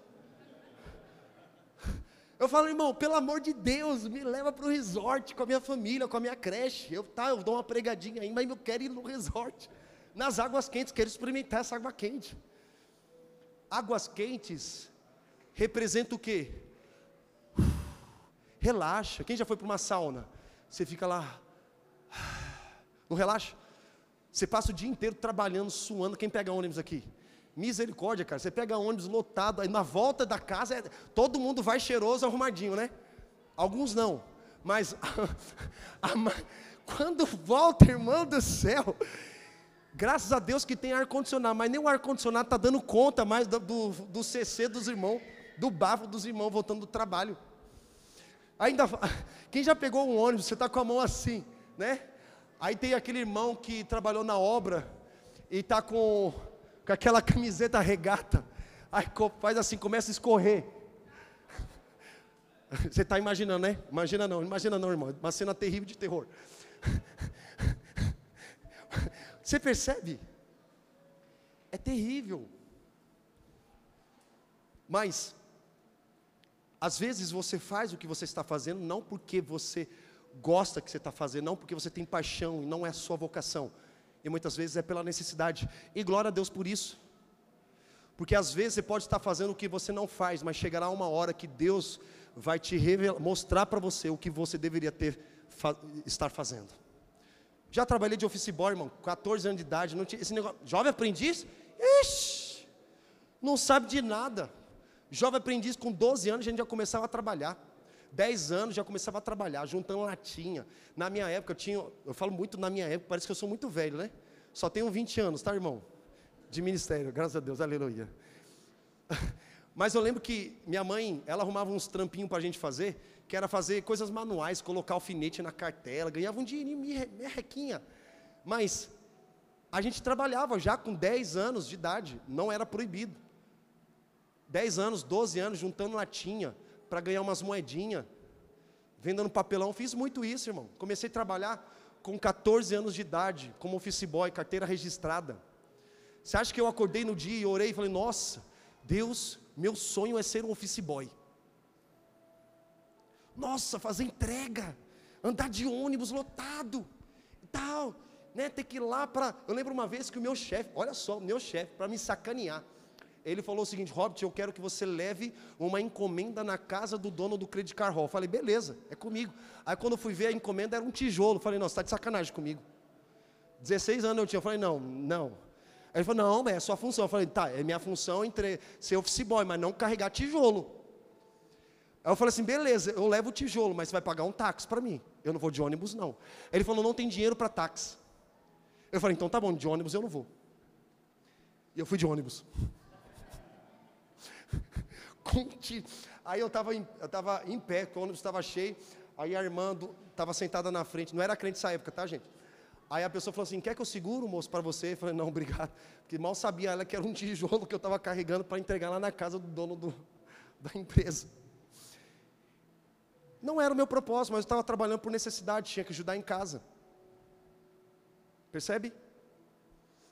Eu falo, irmão, pelo amor de Deus, me leva para o resort com a minha família, com a minha creche. Eu, tá, eu dou uma pregadinha aí, mas eu quero ir no resort. Nas águas quentes, quero experimentar essa água quente. Águas quentes representa o quê? Relaxa. Quem já foi para uma sauna? Você fica lá. Não relaxa? Você passa o dia inteiro trabalhando, suando. Quem pega ônibus aqui? Misericórdia, cara. Você pega ônibus lotado, aí na volta da casa, é, todo mundo vai cheiroso, arrumadinho, né? Alguns não. Mas a, a, quando volta, irmão do céu, graças a Deus que tem ar-condicionado, mas nem o ar-condicionado está dando conta mais do, do, do CC dos irmãos, do bafo dos irmãos voltando do trabalho. Ainda, quem já pegou um ônibus, você está com a mão assim, né? Aí tem aquele irmão que trabalhou na obra e está com com aquela camiseta regata, aí faz assim, começa a escorrer. Você está imaginando, né? Imagina não, imagina não, irmão. Uma cena terrível de terror. Você percebe? É terrível. Mas, às vezes você faz o que você está fazendo não porque você gosta que você está fazendo, não porque você tem paixão e não é a sua vocação e muitas vezes é pela necessidade. E glória a Deus por isso. Porque às vezes você pode estar fazendo o que você não faz, mas chegará uma hora que Deus vai te revelar, mostrar para você o que você deveria ter fa estar fazendo. Já trabalhei de office boy, irmão, 14 anos de idade, não tinha esse negócio. Jovem aprendiz? Ixi, não sabe de nada. Jovem aprendiz com 12 anos a gente já começava a trabalhar. 10 anos já começava a trabalhar, juntando latinha. Na minha época, eu tinha, eu falo muito na minha época, parece que eu sou muito velho, né? Só tenho 20 anos, tá, irmão? De ministério, graças a Deus, aleluia. Mas eu lembro que minha mãe, ela arrumava uns trampinhos para a gente fazer, que era fazer coisas manuais, colocar alfinete na cartela, ganhava um dinheirinho, merrequinha. Mas a gente trabalhava já com 10 anos de idade, não era proibido. 10 anos, 12 anos, juntando latinha, para ganhar umas moedinhas, vendendo papelão. Fiz muito isso, irmão. Comecei a trabalhar com 14 anos de idade, como office boy, carteira registrada. Você acha que eu acordei no dia e orei e falei: Nossa, Deus, meu sonho é ser um office boy. Nossa, fazer entrega, andar de ônibus lotado tal, né? Ter que ir lá para. Eu lembro uma vez que o meu chefe, olha só, o meu chefe, para me sacanear, ele falou o seguinte: Robert, eu quero que você leve uma encomenda na casa do dono do Credit Car Hall. Eu falei, beleza, é comigo. Aí quando eu fui ver a encomenda era um tijolo. Eu falei, não, você está de sacanagem comigo. 16 anos eu tinha. Eu falei, não, não. Aí ele falou, não, mas é sua função. Eu falei, tá, é minha função entre ser office boy, mas não carregar tijolo. Aí eu falei assim, beleza, eu levo o tijolo, mas você vai pagar um táxi para mim. Eu não vou de ônibus, não. Ele falou, não tem dinheiro para táxi. Eu falei, então tá bom, de ônibus eu não vou. E eu fui de ônibus. Aí eu estava em, eu tava em pé, o ônibus estava cheio, aí a irmã estava sentada na frente, não era crente nessa época, tá gente? Aí a pessoa falou assim: Quer que eu seguro, moço, para você? Eu falei: Não, obrigado. Porque mal sabia ela que era um tijolo que eu estava carregando para entregar lá na casa do dono do, da empresa. Não era o meu propósito, mas eu estava trabalhando por necessidade, tinha que ajudar em casa. Percebe?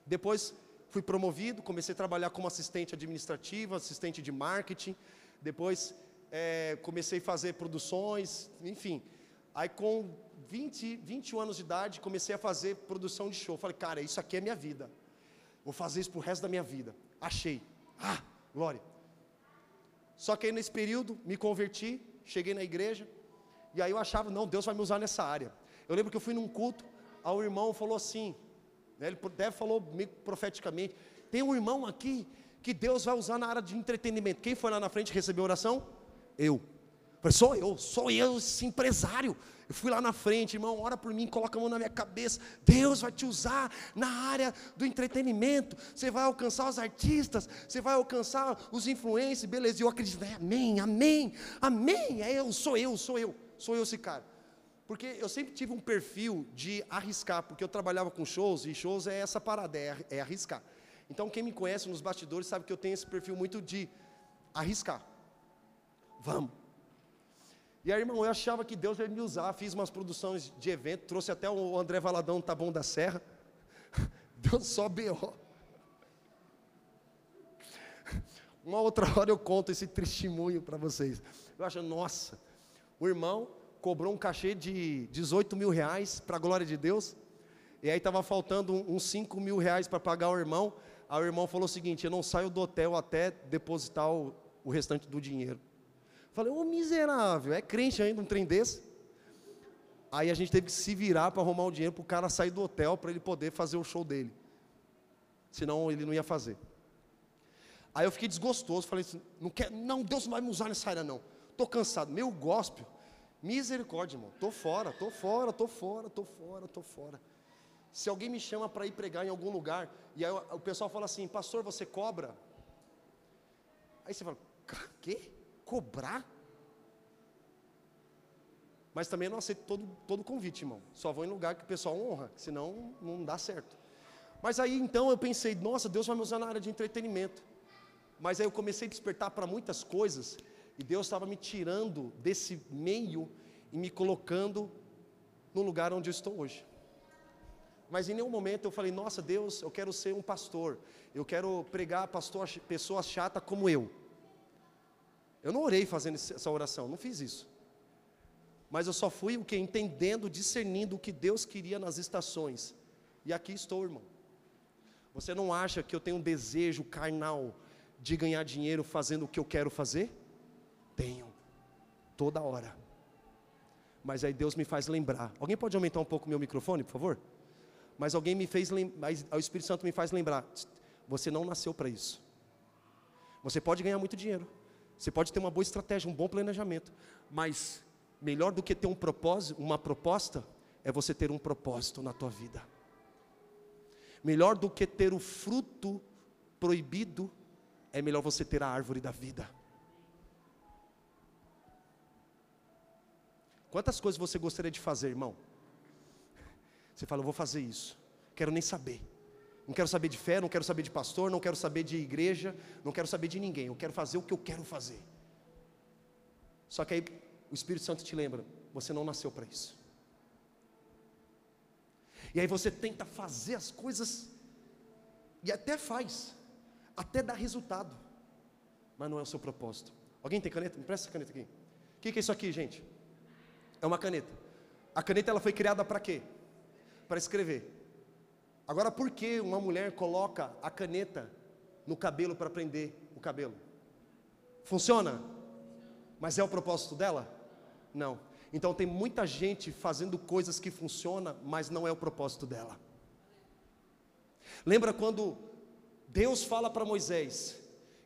Depois fui promovido, comecei a trabalhar como assistente administrativo, assistente de marketing. Depois é, comecei a fazer produções, enfim. Aí com 20, 21 anos de idade, comecei a fazer produção de show. Falei, cara, isso aqui é minha vida. Vou fazer isso pro resto da minha vida. Achei. Ah, glória. Só que aí nesse período me converti, cheguei na igreja, e aí eu achava, não, Deus vai me usar nessa área. Eu lembro que eu fui num culto, aí o irmão falou assim, ele deve falou profeticamente, tem um irmão aqui que Deus vai usar na área de entretenimento. Quem foi lá na frente receber oração? Eu. Sou eu, sou eu, esse empresário. Eu fui lá na frente, irmão, ora por mim, coloca a mão na minha cabeça. Deus vai te usar na área do entretenimento. Você vai alcançar os artistas, você vai alcançar os influencers, beleza. E eu acredito, é, amém, amém, amém. É eu, sou eu, sou eu, sou eu esse cara. Porque eu sempre tive um perfil de arriscar, porque eu trabalhava com shows, e shows é essa parada, é, é arriscar. Então quem me conhece nos bastidores sabe que eu tenho esse perfil muito de arriscar. Vamos e aí, irmão, eu achava que Deus ia me usar. Fiz umas produções de evento, trouxe até o André Valadão tá bom da Serra. Deu só B.O. Uma outra hora eu conto esse testemunho para vocês. Eu acho, nossa, o irmão cobrou um cachê de 18 mil reais para a glória de Deus. E aí estava faltando uns 5 mil reais para pagar o irmão. Aí o irmão falou o seguinte: eu não saio do hotel até depositar o, o restante do dinheiro. Falei, ô miserável, é crente ainda um trem desse? Aí a gente teve que se virar para arrumar o dinheiro para o cara sair do hotel para ele poder fazer o show dele. Senão ele não ia fazer. Aí eu fiquei desgostoso, falei assim, não, quer, não, Deus não vai me usar nessa área não. Estou cansado, meu gospel, misericórdia, irmão. Estou fora, estou fora, estou fora, estou fora, estou fora. Se alguém me chama para ir pregar em algum lugar, e aí o pessoal fala assim, pastor, você cobra? Aí você fala, quê? cobrar. Mas também não aceito todo, todo convite, irmão. Só vou em lugar que o pessoal honra, senão não dá certo. Mas aí então eu pensei, nossa, Deus vai me usar na área de entretenimento. Mas aí eu comecei a despertar para muitas coisas, e Deus estava me tirando desse meio e me colocando no lugar onde eu estou hoje. Mas em nenhum momento eu falei, nossa Deus, eu quero ser um pastor, eu quero pregar pastor, pessoas chatas como eu. Eu não orei fazendo essa oração, não fiz isso. Mas eu só fui o que? Entendendo, discernindo o que Deus queria nas estações. E aqui estou, irmão. Você não acha que eu tenho um desejo carnal de ganhar dinheiro fazendo o que eu quero fazer? Tenho. Toda hora. Mas aí Deus me faz lembrar. Alguém pode aumentar um pouco meu microfone, por favor? Mas alguém me fez lembrar, o Espírito Santo me faz lembrar. Você não nasceu para isso. Você pode ganhar muito dinheiro. Você pode ter uma boa estratégia, um bom planejamento, mas melhor do que ter um propósito, uma proposta, é você ter um propósito na tua vida. Melhor do que ter o fruto proibido, é melhor você ter a árvore da vida. Quantas coisas você gostaria de fazer, irmão? Você fala, eu vou fazer isso, quero nem saber. Não quero saber de fé, não quero saber de pastor, não quero saber de igreja, não quero saber de ninguém. Eu quero fazer o que eu quero fazer. Só que aí o Espírito Santo te lembra: você não nasceu para isso. E aí você tenta fazer as coisas, e até faz, até dá resultado, mas não é o seu propósito. Alguém tem caneta? Me presta essa caneta aqui. O que é isso aqui, gente? É uma caneta. A caneta ela foi criada para quê? Para escrever. Agora, por que uma mulher coloca a caneta no cabelo para prender o cabelo? Funciona? Mas é o propósito dela? Não. Então tem muita gente fazendo coisas que funcionam, mas não é o propósito dela. Lembra quando Deus fala para Moisés: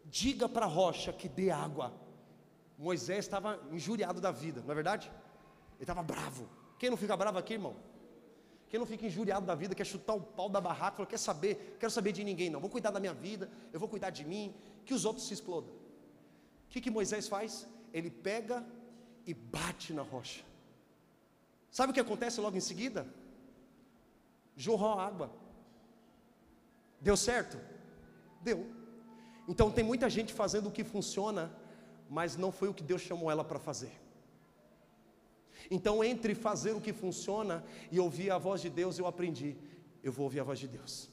diga para a rocha que dê água. Moisés estava injuriado da vida, não é verdade? Ele estava bravo. Quem não fica bravo aqui, irmão? Quem não fica injuriado da vida, quer chutar o pau da barraca, fala, quer saber, quero saber de ninguém, não. Vou cuidar da minha vida, eu vou cuidar de mim, que os outros se explodam. O que, que Moisés faz? Ele pega e bate na rocha. Sabe o que acontece logo em seguida? Jorrou água. Deu certo? Deu. Então tem muita gente fazendo o que funciona, mas não foi o que Deus chamou ela para fazer. Então, entre fazer o que funciona e ouvir a voz de Deus, eu aprendi, eu vou ouvir a voz de Deus.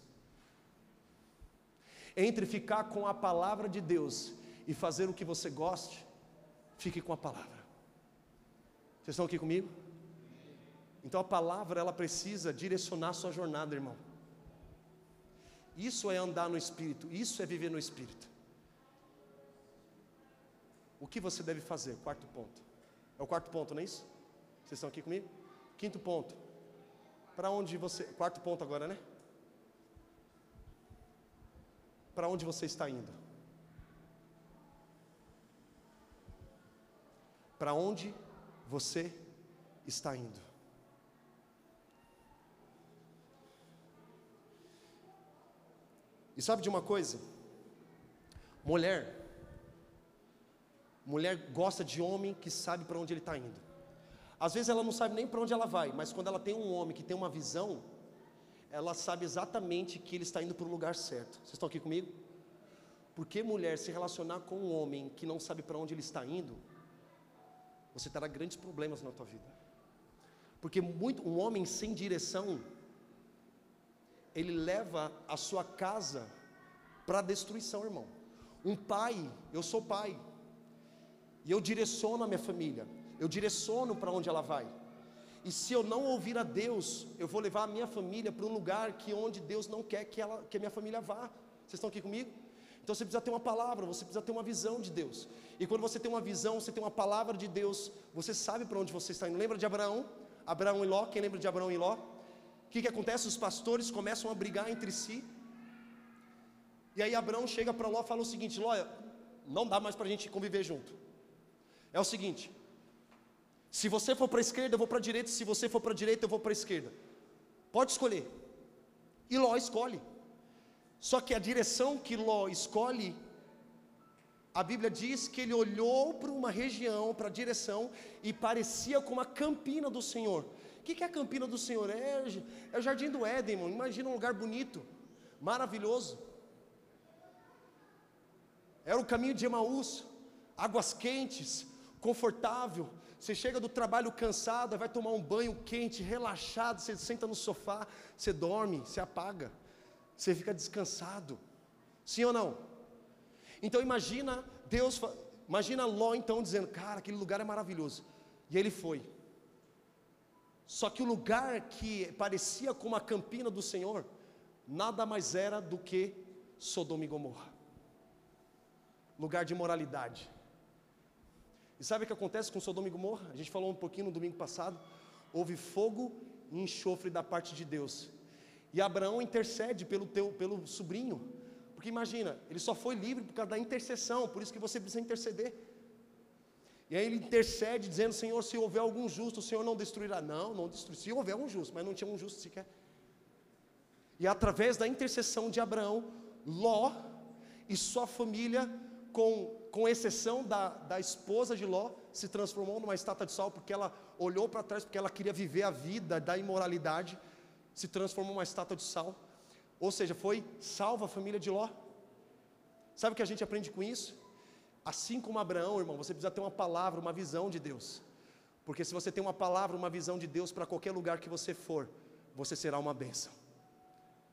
Entre ficar com a palavra de Deus e fazer o que você goste, fique com a palavra. Vocês estão aqui comigo? Então a palavra ela precisa direcionar a sua jornada, irmão. Isso é andar no espírito, isso é viver no espírito. O que você deve fazer? Quarto ponto. É o quarto ponto, não é isso? Vocês estão aqui comigo? Quinto ponto. Para onde você. Quarto ponto agora, né? Para onde você está indo? Para onde você está indo? E sabe de uma coisa? Mulher, mulher gosta de homem que sabe para onde ele está indo. Às vezes ela não sabe nem para onde ela vai, mas quando ela tem um homem que tem uma visão, ela sabe exatamente que ele está indo para o lugar certo. Vocês estão aqui comigo? Porque mulher se relacionar com um homem que não sabe para onde ele está indo, você terá grandes problemas na tua vida. Porque muito, um homem sem direção, ele leva a sua casa para destruição, irmão. Um pai, eu sou pai, e eu direciono a minha família eu direciono para onde ela vai. E se eu não ouvir a Deus, eu vou levar a minha família para um lugar que onde Deus não quer que, ela, que a minha família vá. Vocês estão aqui comigo? Então você precisa ter uma palavra, você precisa ter uma visão de Deus. E quando você tem uma visão, você tem uma palavra de Deus, você sabe para onde você está indo. Lembra de Abraão? Abraão e Ló, quem lembra de Abraão e Ló? O que, que acontece? Os pastores começam a brigar entre si. E aí Abraão chega para Ló e fala o seguinte: Ló, não dá mais para a gente conviver junto. É o seguinte, se você for para a esquerda, eu vou para a direita. Se você for para a direita, eu vou para a esquerda. Pode escolher. E Ló escolhe. Só que a direção que Ló escolhe, a Bíblia diz que ele olhou para uma região, para a direção, e parecia como a campina do Senhor. O que é a campina do Senhor? É, é o jardim do Éden, irmão. Imagina um lugar bonito, maravilhoso. Era o caminho de Emaús, águas quentes, confortável, você chega do trabalho cansado, vai tomar um banho quente, relaxado, você senta no sofá, você dorme, você apaga, você fica descansado. Sim ou não? Então imagina Deus, imagina Ló então dizendo, cara, aquele lugar é maravilhoso. E ele foi. Só que o lugar que parecia como a campina do Senhor, nada mais era do que Sodoma e Gomorra. Lugar de moralidade e sabe o que acontece com Sodoma e Gomorra? A gente falou um pouquinho no domingo passado. Houve fogo e enxofre da parte de Deus. E Abraão intercede pelo teu, pelo sobrinho. Porque imagina, ele só foi livre por causa da intercessão, por isso que você precisa interceder. E aí ele intercede dizendo: Senhor, se houver algum justo, o Senhor não destruirá. Não, não destruirá. Se houver um justo, mas não tinha um justo sequer. E através da intercessão de Abraão, Ló e sua família com, com exceção da, da esposa de Ló, se transformou numa estátua de sal, porque ela olhou para trás, porque ela queria viver a vida da imoralidade, se transformou numa estátua de sal. Ou seja, foi salva a família de Ló. Sabe o que a gente aprende com isso? Assim como Abraão, irmão, você precisa ter uma palavra, uma visão de Deus. Porque se você tem uma palavra, uma visão de Deus para qualquer lugar que você for, você será uma bênção.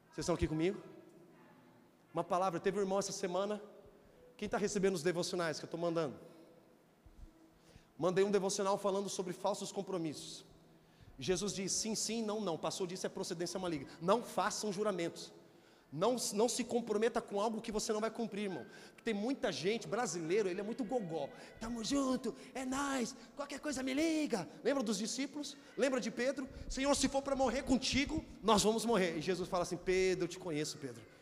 Vocês estão aqui comigo? Uma palavra, teve um irmão essa semana, quem está recebendo os devocionais que eu estou mandando? Mandei um devocional falando sobre falsos compromissos. Jesus diz sim, sim, não, não. Passou disso é procedência maligna. Não façam juramentos. Não, não se comprometa com algo que você não vai cumprir, irmão. Tem muita gente, brasileiro, ele é muito gogó. Tamo junto, é nós, qualquer coisa me liga. Lembra dos discípulos? Lembra de Pedro? Senhor, se for para morrer contigo, nós vamos morrer. E Jesus fala assim: Pedro, eu te conheço, Pedro.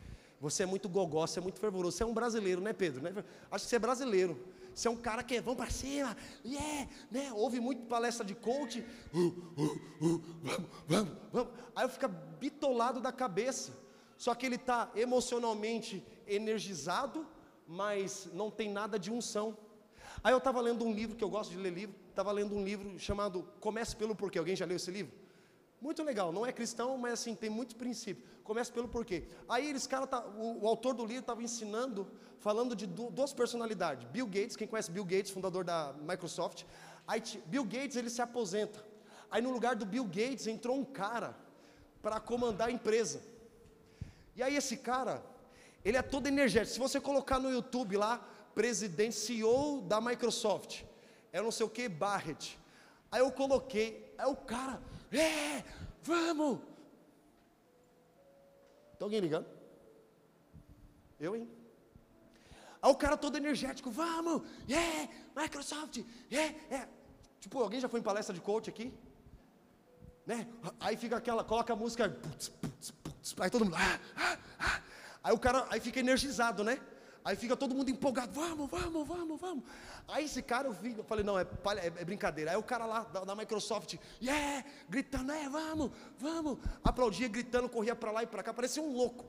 Você é muito gogó, você é muito fervoroso. Você é um brasileiro, né, Pedro? Né? Acho que você é brasileiro. Você é um cara que é, vamos para cima, yeah, né? Ouve muito palestra de coach. Uh, uh, uh, vamos, vamos, vamos. Aí eu fico bitolado da cabeça. Só que ele está emocionalmente energizado, mas não tem nada de unção. Aí eu estava lendo um livro, que eu gosto de ler livro, estava lendo um livro chamado Comece pelo Porquê. Alguém já leu esse livro? Muito legal, não é cristão, mas assim, tem muito princípio. Comece pelo porquê. Aí eles, cara, tá, o, o autor do livro estava ensinando, falando de duas personalidades. Bill Gates, quem conhece Bill Gates, fundador da Microsoft. Aí, Bill Gates, ele se aposenta. Aí no lugar do Bill Gates entrou um cara para comandar a empresa. E aí esse cara, ele é todo energético. Se você colocar no YouTube lá, presidente CEO da Microsoft, é não sei o que, Barrett. Aí eu coloquei, aí o cara, é, vamos. Tem alguém ligando? Eu, hein? Aí o cara todo energético, vamos, é, Microsoft, é, é. Tipo, alguém já foi em palestra de coach aqui? Né? Aí fica aquela, coloca a música, putz, putz, Aí todo mundo, ah, ah, ah. Aí o cara, aí fica energizado, né? Aí fica todo mundo empolgado, vamos, vamos, vamos, vamos. Aí esse cara, eu, vi, eu falei, não, é, é, é, brincadeira. Aí o cara lá da, da, Microsoft, yeah, gritando, é, vamos, vamos. Aplaudia, gritando, corria para lá e para cá, parecia um louco.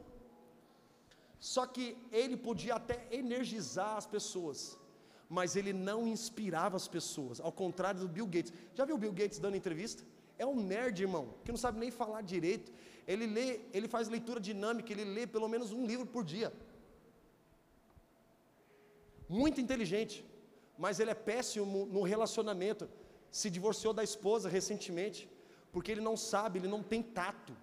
Só que ele podia até energizar as pessoas, mas ele não inspirava as pessoas, ao contrário do Bill Gates. Já viu o Bill Gates dando entrevista? É um nerd, irmão, que não sabe nem falar direito. Ele lê, ele faz leitura dinâmica, ele lê pelo menos um livro por dia. Muito inteligente, mas ele é péssimo no relacionamento. Se divorciou da esposa recentemente, porque ele não sabe, ele não tem tato.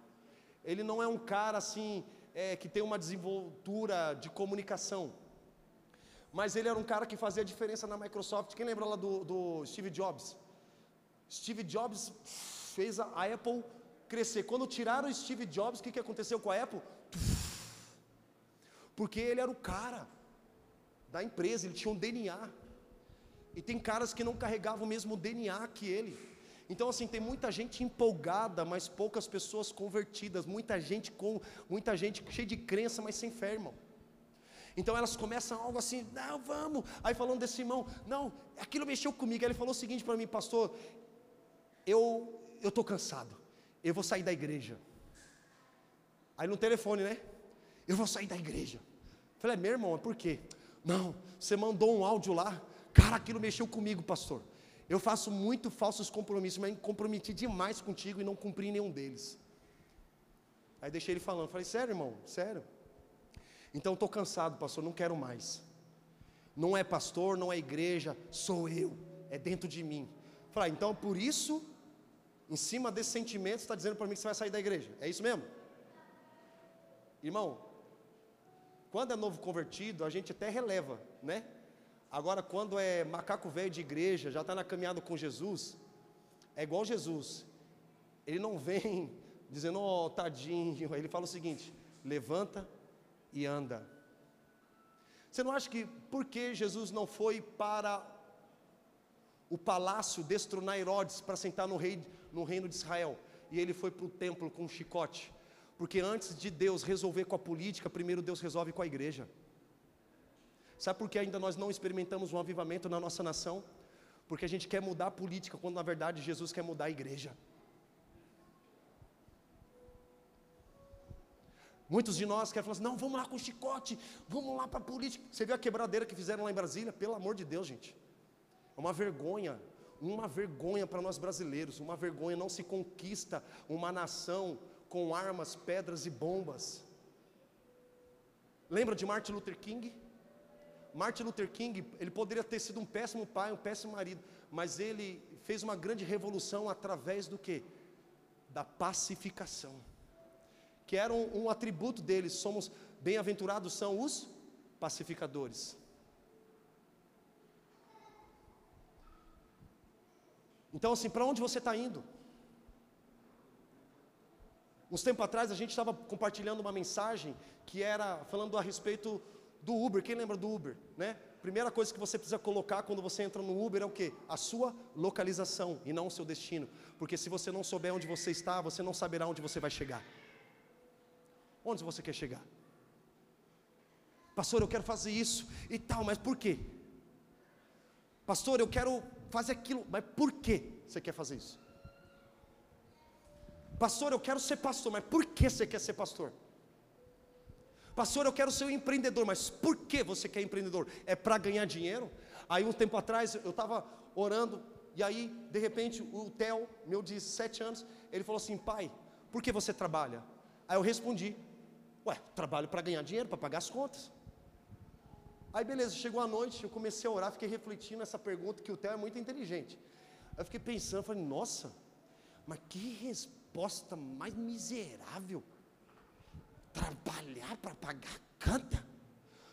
Ele não é um cara assim é, que tem uma desenvoltura de comunicação. Mas ele era um cara que fazia diferença na Microsoft. Quem lembra lá do, do Steve Jobs? Steve Jobs fez a, Apple crescer. Quando tiraram o Steve Jobs, o que, que aconteceu com a Apple? Porque ele era o cara da empresa, ele tinha um DNA. E tem caras que não carregavam o mesmo DNA que ele. Então assim, tem muita gente empolgada, mas poucas pessoas convertidas, muita gente com, muita gente cheia de crença, mas sem fé, irmão. Então elas começam algo assim, não, vamos. Aí falando desse irmão, não, aquilo mexeu comigo. Aí ele falou o seguinte para mim, pastor, eu eu estou cansado eu vou sair da igreja. Aí no telefone, né? Eu vou sair da igreja. Falei, meu irmão, por quê? Não, você mandou um áudio lá, cara, aquilo mexeu comigo, pastor. Eu faço muito falsos compromissos, mas comprometi demais contigo e não cumpri nenhum deles. Aí deixei ele falando, falei, sério, irmão, sério. Então estou cansado, pastor, não quero mais. Não é pastor, não é igreja, sou eu, é dentro de mim. Falei, ah, então por isso em cima desse sentimento, está dizendo para mim que você vai sair da igreja. É isso mesmo? Irmão, quando é novo convertido, a gente até releva, né? Agora, quando é macaco velho de igreja, já está na caminhada com Jesus, é igual Jesus. Ele não vem dizendo, ó, oh, tadinho. Ele fala o seguinte: levanta e anda. Você não acha que por que Jesus não foi para o palácio destronar Herodes para sentar no, rei, no reino de Israel. E ele foi para o templo com um chicote. Porque antes de Deus resolver com a política, primeiro Deus resolve com a igreja. Sabe por que ainda nós não experimentamos um avivamento na nossa nação? Porque a gente quer mudar a política, quando na verdade Jesus quer mudar a igreja. Muitos de nós querem falar assim: não, vamos lá com o chicote, vamos lá para a política. Você viu a quebradeira que fizeram lá em Brasília? Pelo amor de Deus, gente. É uma vergonha, uma vergonha para nós brasileiros, uma vergonha. Não se conquista uma nação com armas, pedras e bombas. Lembra de Martin Luther King? Martin Luther King, ele poderia ter sido um péssimo pai, um péssimo marido, mas ele fez uma grande revolução através do que? Da pacificação. Que era um, um atributo deles, somos bem-aventurados são os pacificadores. Então, assim, para onde você está indo? Uns tempo atrás a gente estava compartilhando uma mensagem que era falando a respeito do Uber. Quem lembra do Uber, né? Primeira coisa que você precisa colocar quando você entra no Uber é o quê? A sua localização e não o seu destino. Porque se você não souber onde você está, você não saberá onde você vai chegar. Onde você quer chegar? Pastor, eu quero fazer isso e tal, mas por quê? Pastor, eu quero fazer aquilo, mas por que você quer fazer isso? Pastor, eu quero ser pastor, mas por que você quer ser pastor? Pastor, eu quero ser um empreendedor, mas por que você quer empreendedor? É para ganhar dinheiro? Aí um tempo atrás eu estava orando e aí de repente o Theo, meu de sete anos, ele falou assim, pai, por que você trabalha? Aí eu respondi, ué, trabalho para ganhar dinheiro, para pagar as contas. Aí beleza, chegou a noite, eu comecei a orar, fiquei refletindo nessa pergunta que o Theo é muito inteligente. Aí eu fiquei pensando, falei, nossa, mas que resposta mais miserável trabalhar para pagar canta?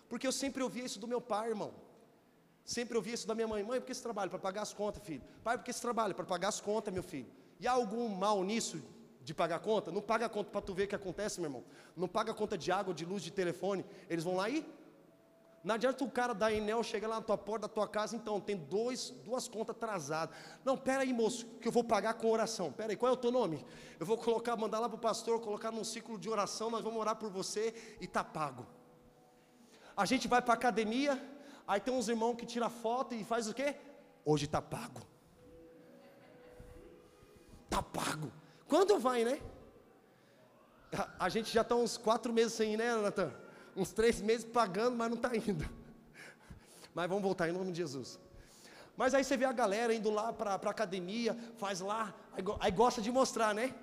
Porque eu sempre ouvia isso do meu pai, irmão. Sempre ouvia isso da minha mãe. Mãe, por que você trabalha? Para pagar as contas, filho. Pai, por que você trabalha? Para pagar as contas, meu filho. E há algum mal nisso de pagar conta? Não paga a conta para tu ver o que acontece, meu irmão. Não paga a conta de água, de luz, de telefone. Eles vão lá e. Não adianta o cara da Enel chegar lá na tua porta da tua casa, então, tem dois, duas contas atrasadas. Não, pera aí, moço, que eu vou pagar com oração. Pera aí, qual é o teu nome? Eu vou colocar, mandar lá para o pastor, colocar num ciclo de oração, nós vamos orar por você e está pago. A gente vai para a academia, aí tem uns irmãos que tira foto e faz o quê? Hoje está pago. Está pago. Quando vai, né? A, a gente já está uns quatro meses sem ir, né, Natan? Uns três meses pagando, mas não está indo. Mas vamos voltar em nome de Jesus. Mas aí você vê a galera indo lá para a academia, faz lá, aí, aí, gosta de mostrar, né?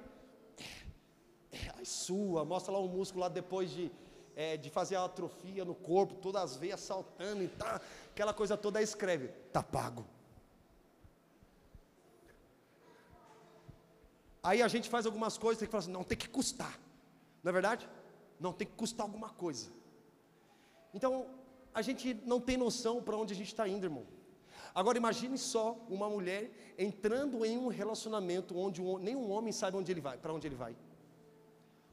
É, é, aí sua, mostra lá o músculo lá depois de, é, de fazer a atrofia no corpo, todas as veias saltando e tá, aquela coisa toda, aí escreve, tá pago. Aí a gente faz algumas coisas, tem que falar assim, não, tem que custar. Não é verdade? Não, tem que custar alguma coisa. Então, a gente não tem noção para onde a gente está indo, irmão. Agora imagine só uma mulher entrando em um relacionamento onde um, homem sabe onde ele vai, para onde ele vai.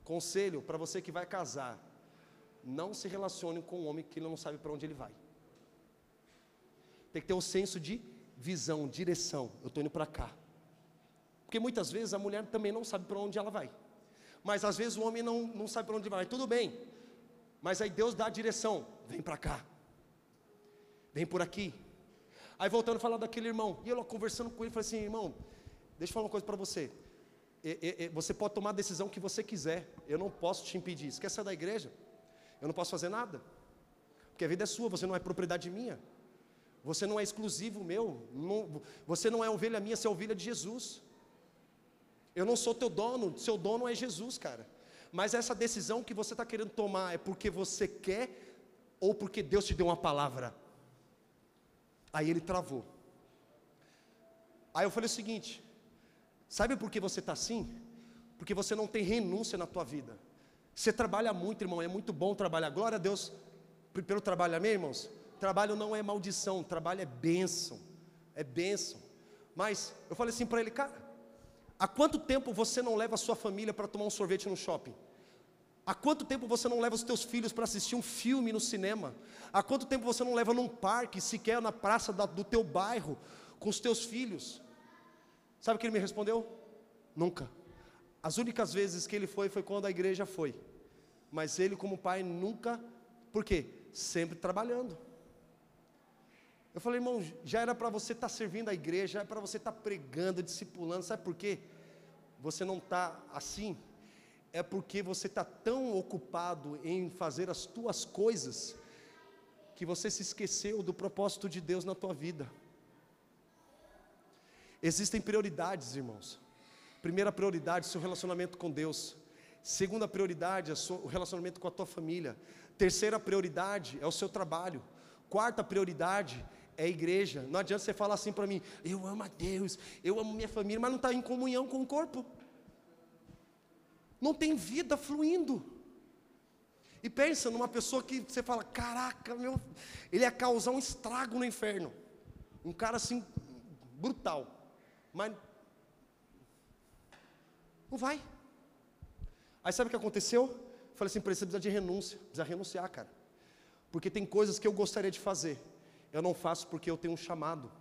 Conselho para você que vai casar: não se relacione com um homem que não sabe para onde ele vai. Tem que ter um senso de visão, direção. Eu estou indo para cá. Porque muitas vezes a mulher também não sabe para onde ela vai. Mas às vezes o homem não, não sabe para onde vai. Tudo bem, mas aí Deus dá a direção: vem para cá, vem por aqui. Aí voltando a falar daquele irmão, e eu lá conversando com ele, falei assim: irmão, deixa eu falar uma coisa para você. E, e, você pode tomar a decisão que você quiser, eu não posso te impedir. Você quer sair da igreja? Eu não posso fazer nada, porque a vida é sua, você não é propriedade minha, você não é exclusivo meu, não, você não é ovelha minha, você é ovelha de Jesus. Eu não sou teu dono, seu dono é Jesus, cara. Mas essa decisão que você está querendo tomar é porque você quer ou porque Deus te deu uma palavra? Aí ele travou. Aí eu falei o seguinte: sabe por que você está assim? Porque você não tem renúncia na tua vida. Você trabalha muito, irmão, é muito bom trabalhar. Glória a Deus pelo trabalho, amém, irmãos? Trabalho não é maldição, trabalho é bênção. É bênção. Mas eu falei assim para ele, cara, Há quanto tempo você não leva a sua família para tomar um sorvete no shopping? Há quanto tempo você não leva os teus filhos para assistir um filme no cinema? Há quanto tempo você não leva num parque, sequer na praça do teu bairro, com os teus filhos? Sabe o que ele me respondeu? Nunca. As únicas vezes que ele foi foi quando a igreja foi. Mas ele, como pai, nunca. Por quê? Sempre trabalhando. Eu falei, irmão, já era para você estar tá servindo a igreja, já era para você estar tá pregando, discipulando, sabe por quê? Você não está assim, é porque você está tão ocupado em fazer as tuas coisas, que você se esqueceu do propósito de Deus na tua vida. Existem prioridades, irmãos. Primeira prioridade, seu relacionamento com Deus. Segunda prioridade, o relacionamento com a tua família. Terceira prioridade é o seu trabalho. Quarta prioridade é igreja. Não adianta você falar assim para mim, eu amo a Deus, eu amo minha família, mas não está em comunhão com o corpo. Não tem vida fluindo. E pensa numa pessoa que você fala, caraca, meu, ele ia causar um estrago no inferno. Um cara assim, brutal. Mas não vai. Aí sabe o que aconteceu? Falei assim, precisa de renúncia, precisa renunciar, cara. Porque tem coisas que eu gostaria de fazer, eu não faço porque eu tenho um chamado,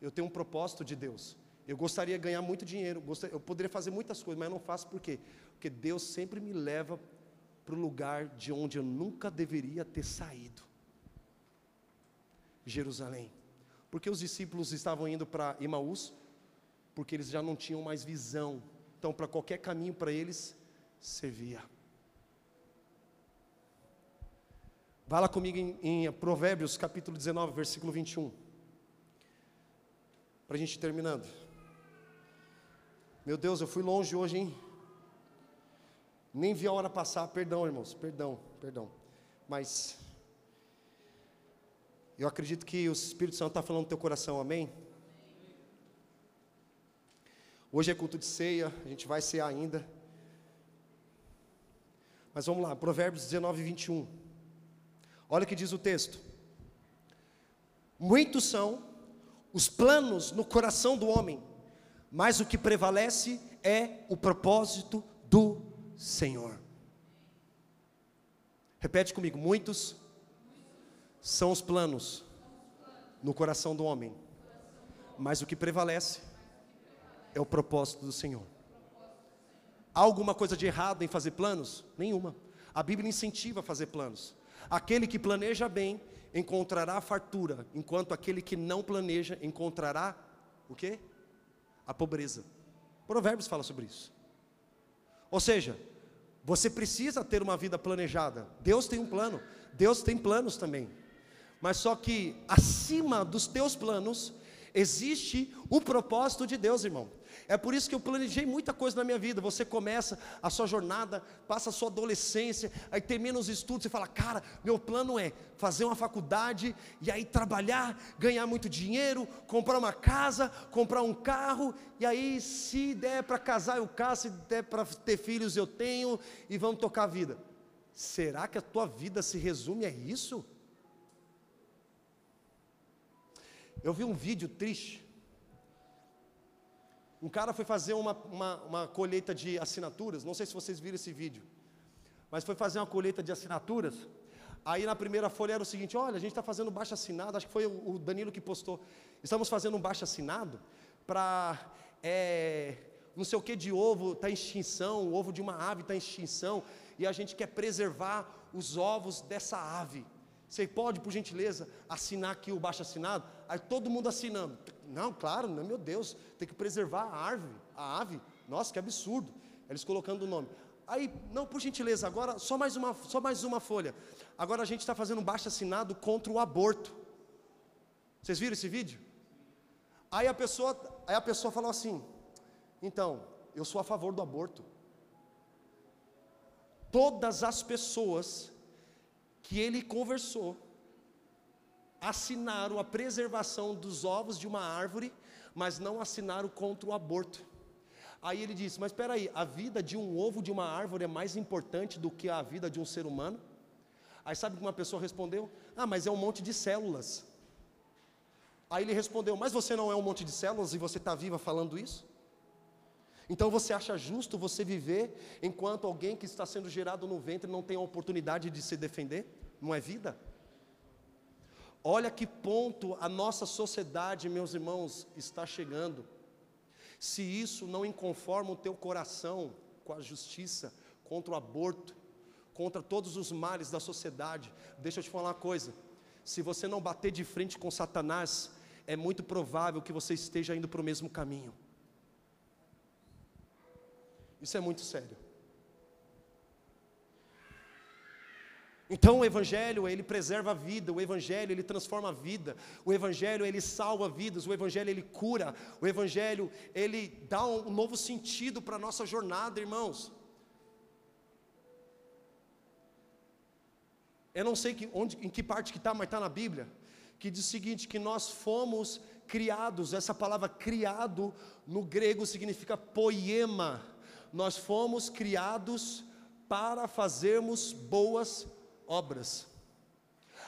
eu tenho um propósito de Deus. Eu gostaria de ganhar muito dinheiro, eu poderia fazer muitas coisas, mas eu não faço por quê? Porque Deus sempre me leva para o lugar de onde eu nunca deveria ter saído. Jerusalém. Porque os discípulos estavam indo para Emaús, porque eles já não tinham mais visão. Então, para qualquer caminho para eles servia. Vá lá comigo em, em Provérbios capítulo 19, versículo 21. Para a gente terminando. Meu Deus, eu fui longe hoje, hein? Nem vi a hora passar, perdão, irmãos, perdão, perdão. Mas eu acredito que o Espírito Santo está falando no teu coração, amém? Hoje é culto de ceia, a gente vai cear ainda. Mas vamos lá, Provérbios 19, 21. Olha o que diz o texto. Muitos são os planos no coração do homem, mas o que prevalece é o propósito do Senhor. Repete comigo: muitos são os planos no coração do homem, mas o que prevalece é o propósito do Senhor. Há alguma coisa de errado em fazer planos? Nenhuma. A Bíblia incentiva a fazer planos. Aquele que planeja bem encontrará fartura, enquanto aquele que não planeja encontrará o quê? A pobreza. Provérbios fala sobre isso. Ou seja, você precisa ter uma vida planejada. Deus tem um plano, Deus tem planos também. Mas só que acima dos teus planos existe o propósito de Deus, irmão. É por isso que eu planejei muita coisa na minha vida. Você começa a sua jornada, passa a sua adolescência, aí termina os estudos e fala: Cara, meu plano é fazer uma faculdade e aí trabalhar, ganhar muito dinheiro, comprar uma casa, comprar um carro, e aí, se der para casar, eu caso, se der para ter filhos, eu tenho, e vamos tocar a vida. Será que a tua vida se resume a isso? Eu vi um vídeo triste um cara foi fazer uma, uma, uma colheita de assinaturas, não sei se vocês viram esse vídeo, mas foi fazer uma colheita de assinaturas. Aí na primeira folha era o seguinte: olha, a gente está fazendo baixo assinado, acho que foi o Danilo que postou. Estamos fazendo um baixo assinado para é, não sei o que de ovo está em extinção, o ovo de uma ave está em extinção, e a gente quer preservar os ovos dessa ave. Você pode, por gentileza, assinar aqui o baixo assinado? Aí todo mundo assinando. Não, claro, não, meu Deus, tem que preservar a árvore, a ave. Nossa, que absurdo. Eles colocando o nome. Aí, não, por gentileza, agora só mais uma, só mais uma folha. Agora a gente está fazendo um baixo assinado contra o aborto. Vocês viram esse vídeo? Aí a pessoa, aí a pessoa falou assim: então, eu sou a favor do aborto. Todas as pessoas que ele conversou, assinaram a preservação dos ovos de uma árvore, mas não assinaram contra o aborto. Aí ele disse: Mas espera aí, a vida de um ovo de uma árvore é mais importante do que a vida de um ser humano? Aí sabe que uma pessoa respondeu: Ah, mas é um monte de células. Aí ele respondeu: Mas você não é um monte de células e você está viva falando isso? Então você acha justo você viver enquanto alguém que está sendo gerado no ventre não tem a oportunidade de se defender? Não é vida? Olha que ponto a nossa sociedade, meus irmãos, está chegando. Se isso não inconforma o teu coração com a justiça, contra o aborto, contra todos os males da sociedade, deixa eu te falar uma coisa: se você não bater de frente com Satanás, é muito provável que você esteja indo para o mesmo caminho. Isso é muito sério. Então o evangelho, ele preserva a vida, o evangelho, ele transforma a vida. O evangelho, ele salva vidas, o evangelho, ele cura. O evangelho, ele dá um novo sentido para a nossa jornada, irmãos. Eu não sei que, onde, em que parte que está, mas está na Bíblia, que diz o seguinte, que nós fomos criados, essa palavra criado no grego significa poema. Nós fomos criados para fazermos boas obras.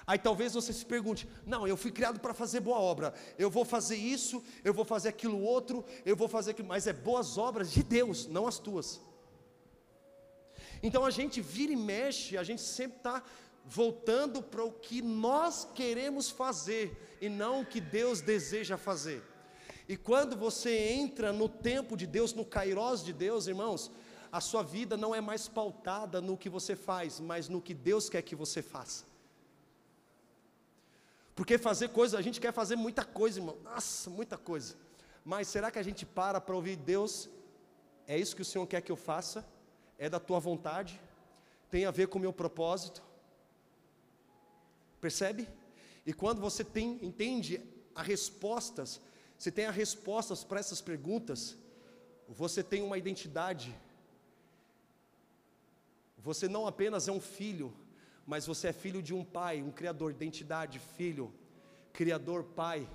Aí talvez você se pergunte: não, eu fui criado para fazer boa obra, eu vou fazer isso, eu vou fazer aquilo outro, eu vou fazer aquilo, mas é boas obras de Deus, não as tuas. Então a gente vira e mexe, a gente sempre está voltando para o que nós queremos fazer e não o que Deus deseja fazer. E quando você entra no tempo de Deus, no kairós de Deus, irmãos, a sua vida não é mais pautada no que você faz, mas no que Deus quer que você faça. Porque fazer coisa, a gente quer fazer muita coisa, irmão. Nossa, muita coisa. Mas será que a gente para para ouvir Deus? É isso que o Senhor quer que eu faça? É da tua vontade? Tem a ver com o meu propósito? Percebe? E quando você tem, entende as respostas, você tem as respostas para essas perguntas, você tem uma identidade. Você não apenas é um filho, mas você é filho de um pai, um criador, identidade, filho, criador, pai,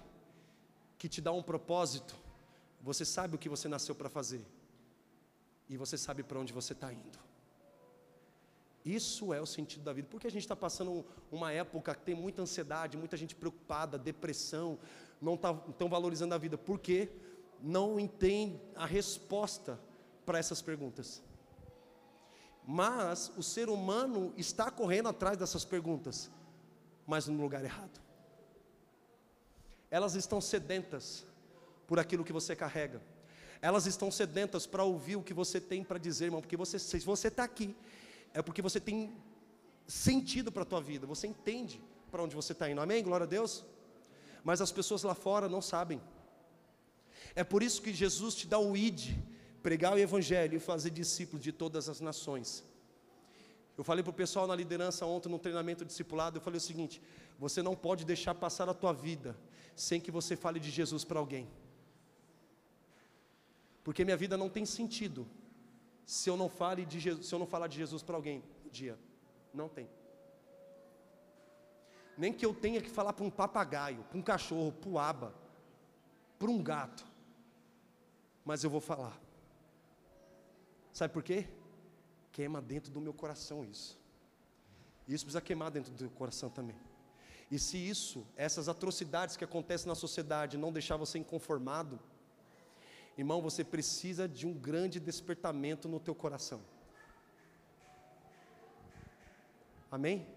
que te dá um propósito. Você sabe o que você nasceu para fazer, e você sabe para onde você está indo. Isso é o sentido da vida. Porque a gente está passando uma época que tem muita ansiedade, muita gente preocupada, depressão, não estão tá, valorizando a vida. Porque não entende a resposta para essas perguntas. Mas o ser humano está correndo atrás dessas perguntas, mas no lugar errado. Elas estão sedentas por aquilo que você carrega. Elas estão sedentas para ouvir o que você tem para dizer, irmão, porque você, se você está aqui, é porque você tem sentido para a tua vida, você entende para onde você está indo, amém? Glória a Deus. Mas as pessoas lá fora não sabem. É por isso que Jesus te dá o ID, pregar o Evangelho e fazer discípulos de todas as nações. Eu falei para o pessoal na liderança ontem, no treinamento discipulado, eu falei o seguinte: você não pode deixar passar a tua vida sem que você fale de Jesus para alguém. Porque minha vida não tem sentido se eu não fale de Jesus, se eu não falar de Jesus para alguém um dia. Não tem. Nem que eu tenha que falar para um papagaio, para um cachorro, para o aba, para um gato. Mas eu vou falar. Sabe por quê? Queima dentro do meu coração isso. Isso precisa queimar dentro do coração também. E se isso, essas atrocidades que acontecem na sociedade, não deixar você inconformado, irmão, você precisa de um grande despertamento no teu coração. Amém?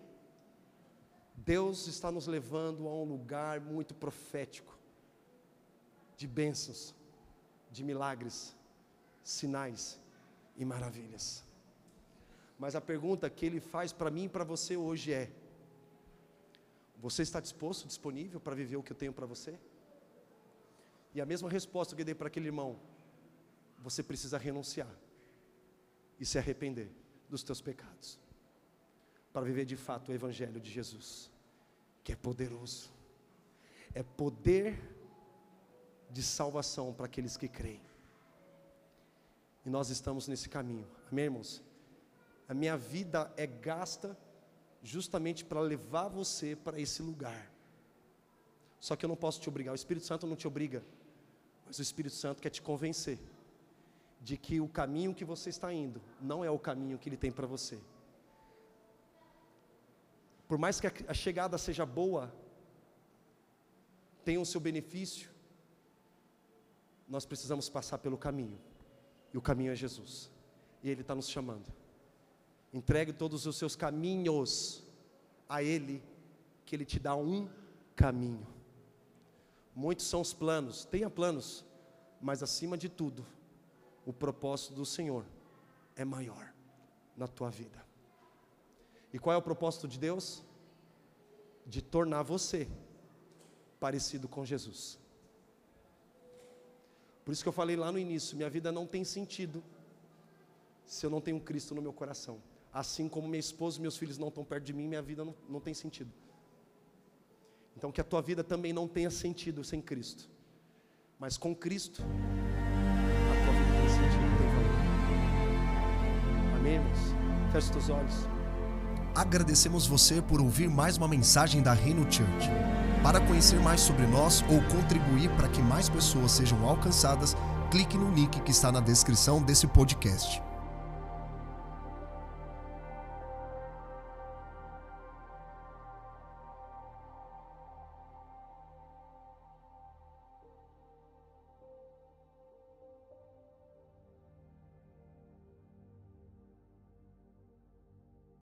Deus está nos levando a um lugar muito profético, de bênçãos, de milagres, sinais e maravilhas. Mas a pergunta que ele faz para mim e para você hoje é: Você está disposto, disponível para viver o que eu tenho para você? E a mesma resposta que eu dei para aquele irmão: Você precisa renunciar e se arrepender dos teus pecados, para viver de fato o Evangelho de Jesus, que é poderoso, é poder de salvação para aqueles que creem. E nós estamos nesse caminho, amém, irmãos? A minha vida é gasta justamente para levar você para esse lugar. Só que eu não posso te obrigar, o Espírito Santo não te obriga, mas o Espírito Santo quer te convencer de que o caminho que você está indo não é o caminho que ele tem para você. Por mais que a chegada seja boa, tenha o seu benefício, nós precisamos passar pelo caminho. E o caminho é Jesus. E Ele está nos chamando. Entregue todos os seus caminhos a Ele, que Ele te dá um caminho. Muitos são os planos, tenha planos, mas acima de tudo, o propósito do Senhor é maior na tua vida. E qual é o propósito de Deus? De tornar você parecido com Jesus. Por isso que eu falei lá no início: minha vida não tem sentido se eu não tenho Cristo no meu coração. Assim como minha esposa e meus filhos não estão perto de mim, minha vida não, não tem sentido. Então, que a tua vida também não tenha sentido sem Cristo. Mas com Cristo, a tua vida tem sentido, tem valor. Amém, irmãos? Feche teus olhos. Agradecemos você por ouvir mais uma mensagem da Reino Church. Para conhecer mais sobre nós ou contribuir para que mais pessoas sejam alcançadas, clique no link que está na descrição desse podcast.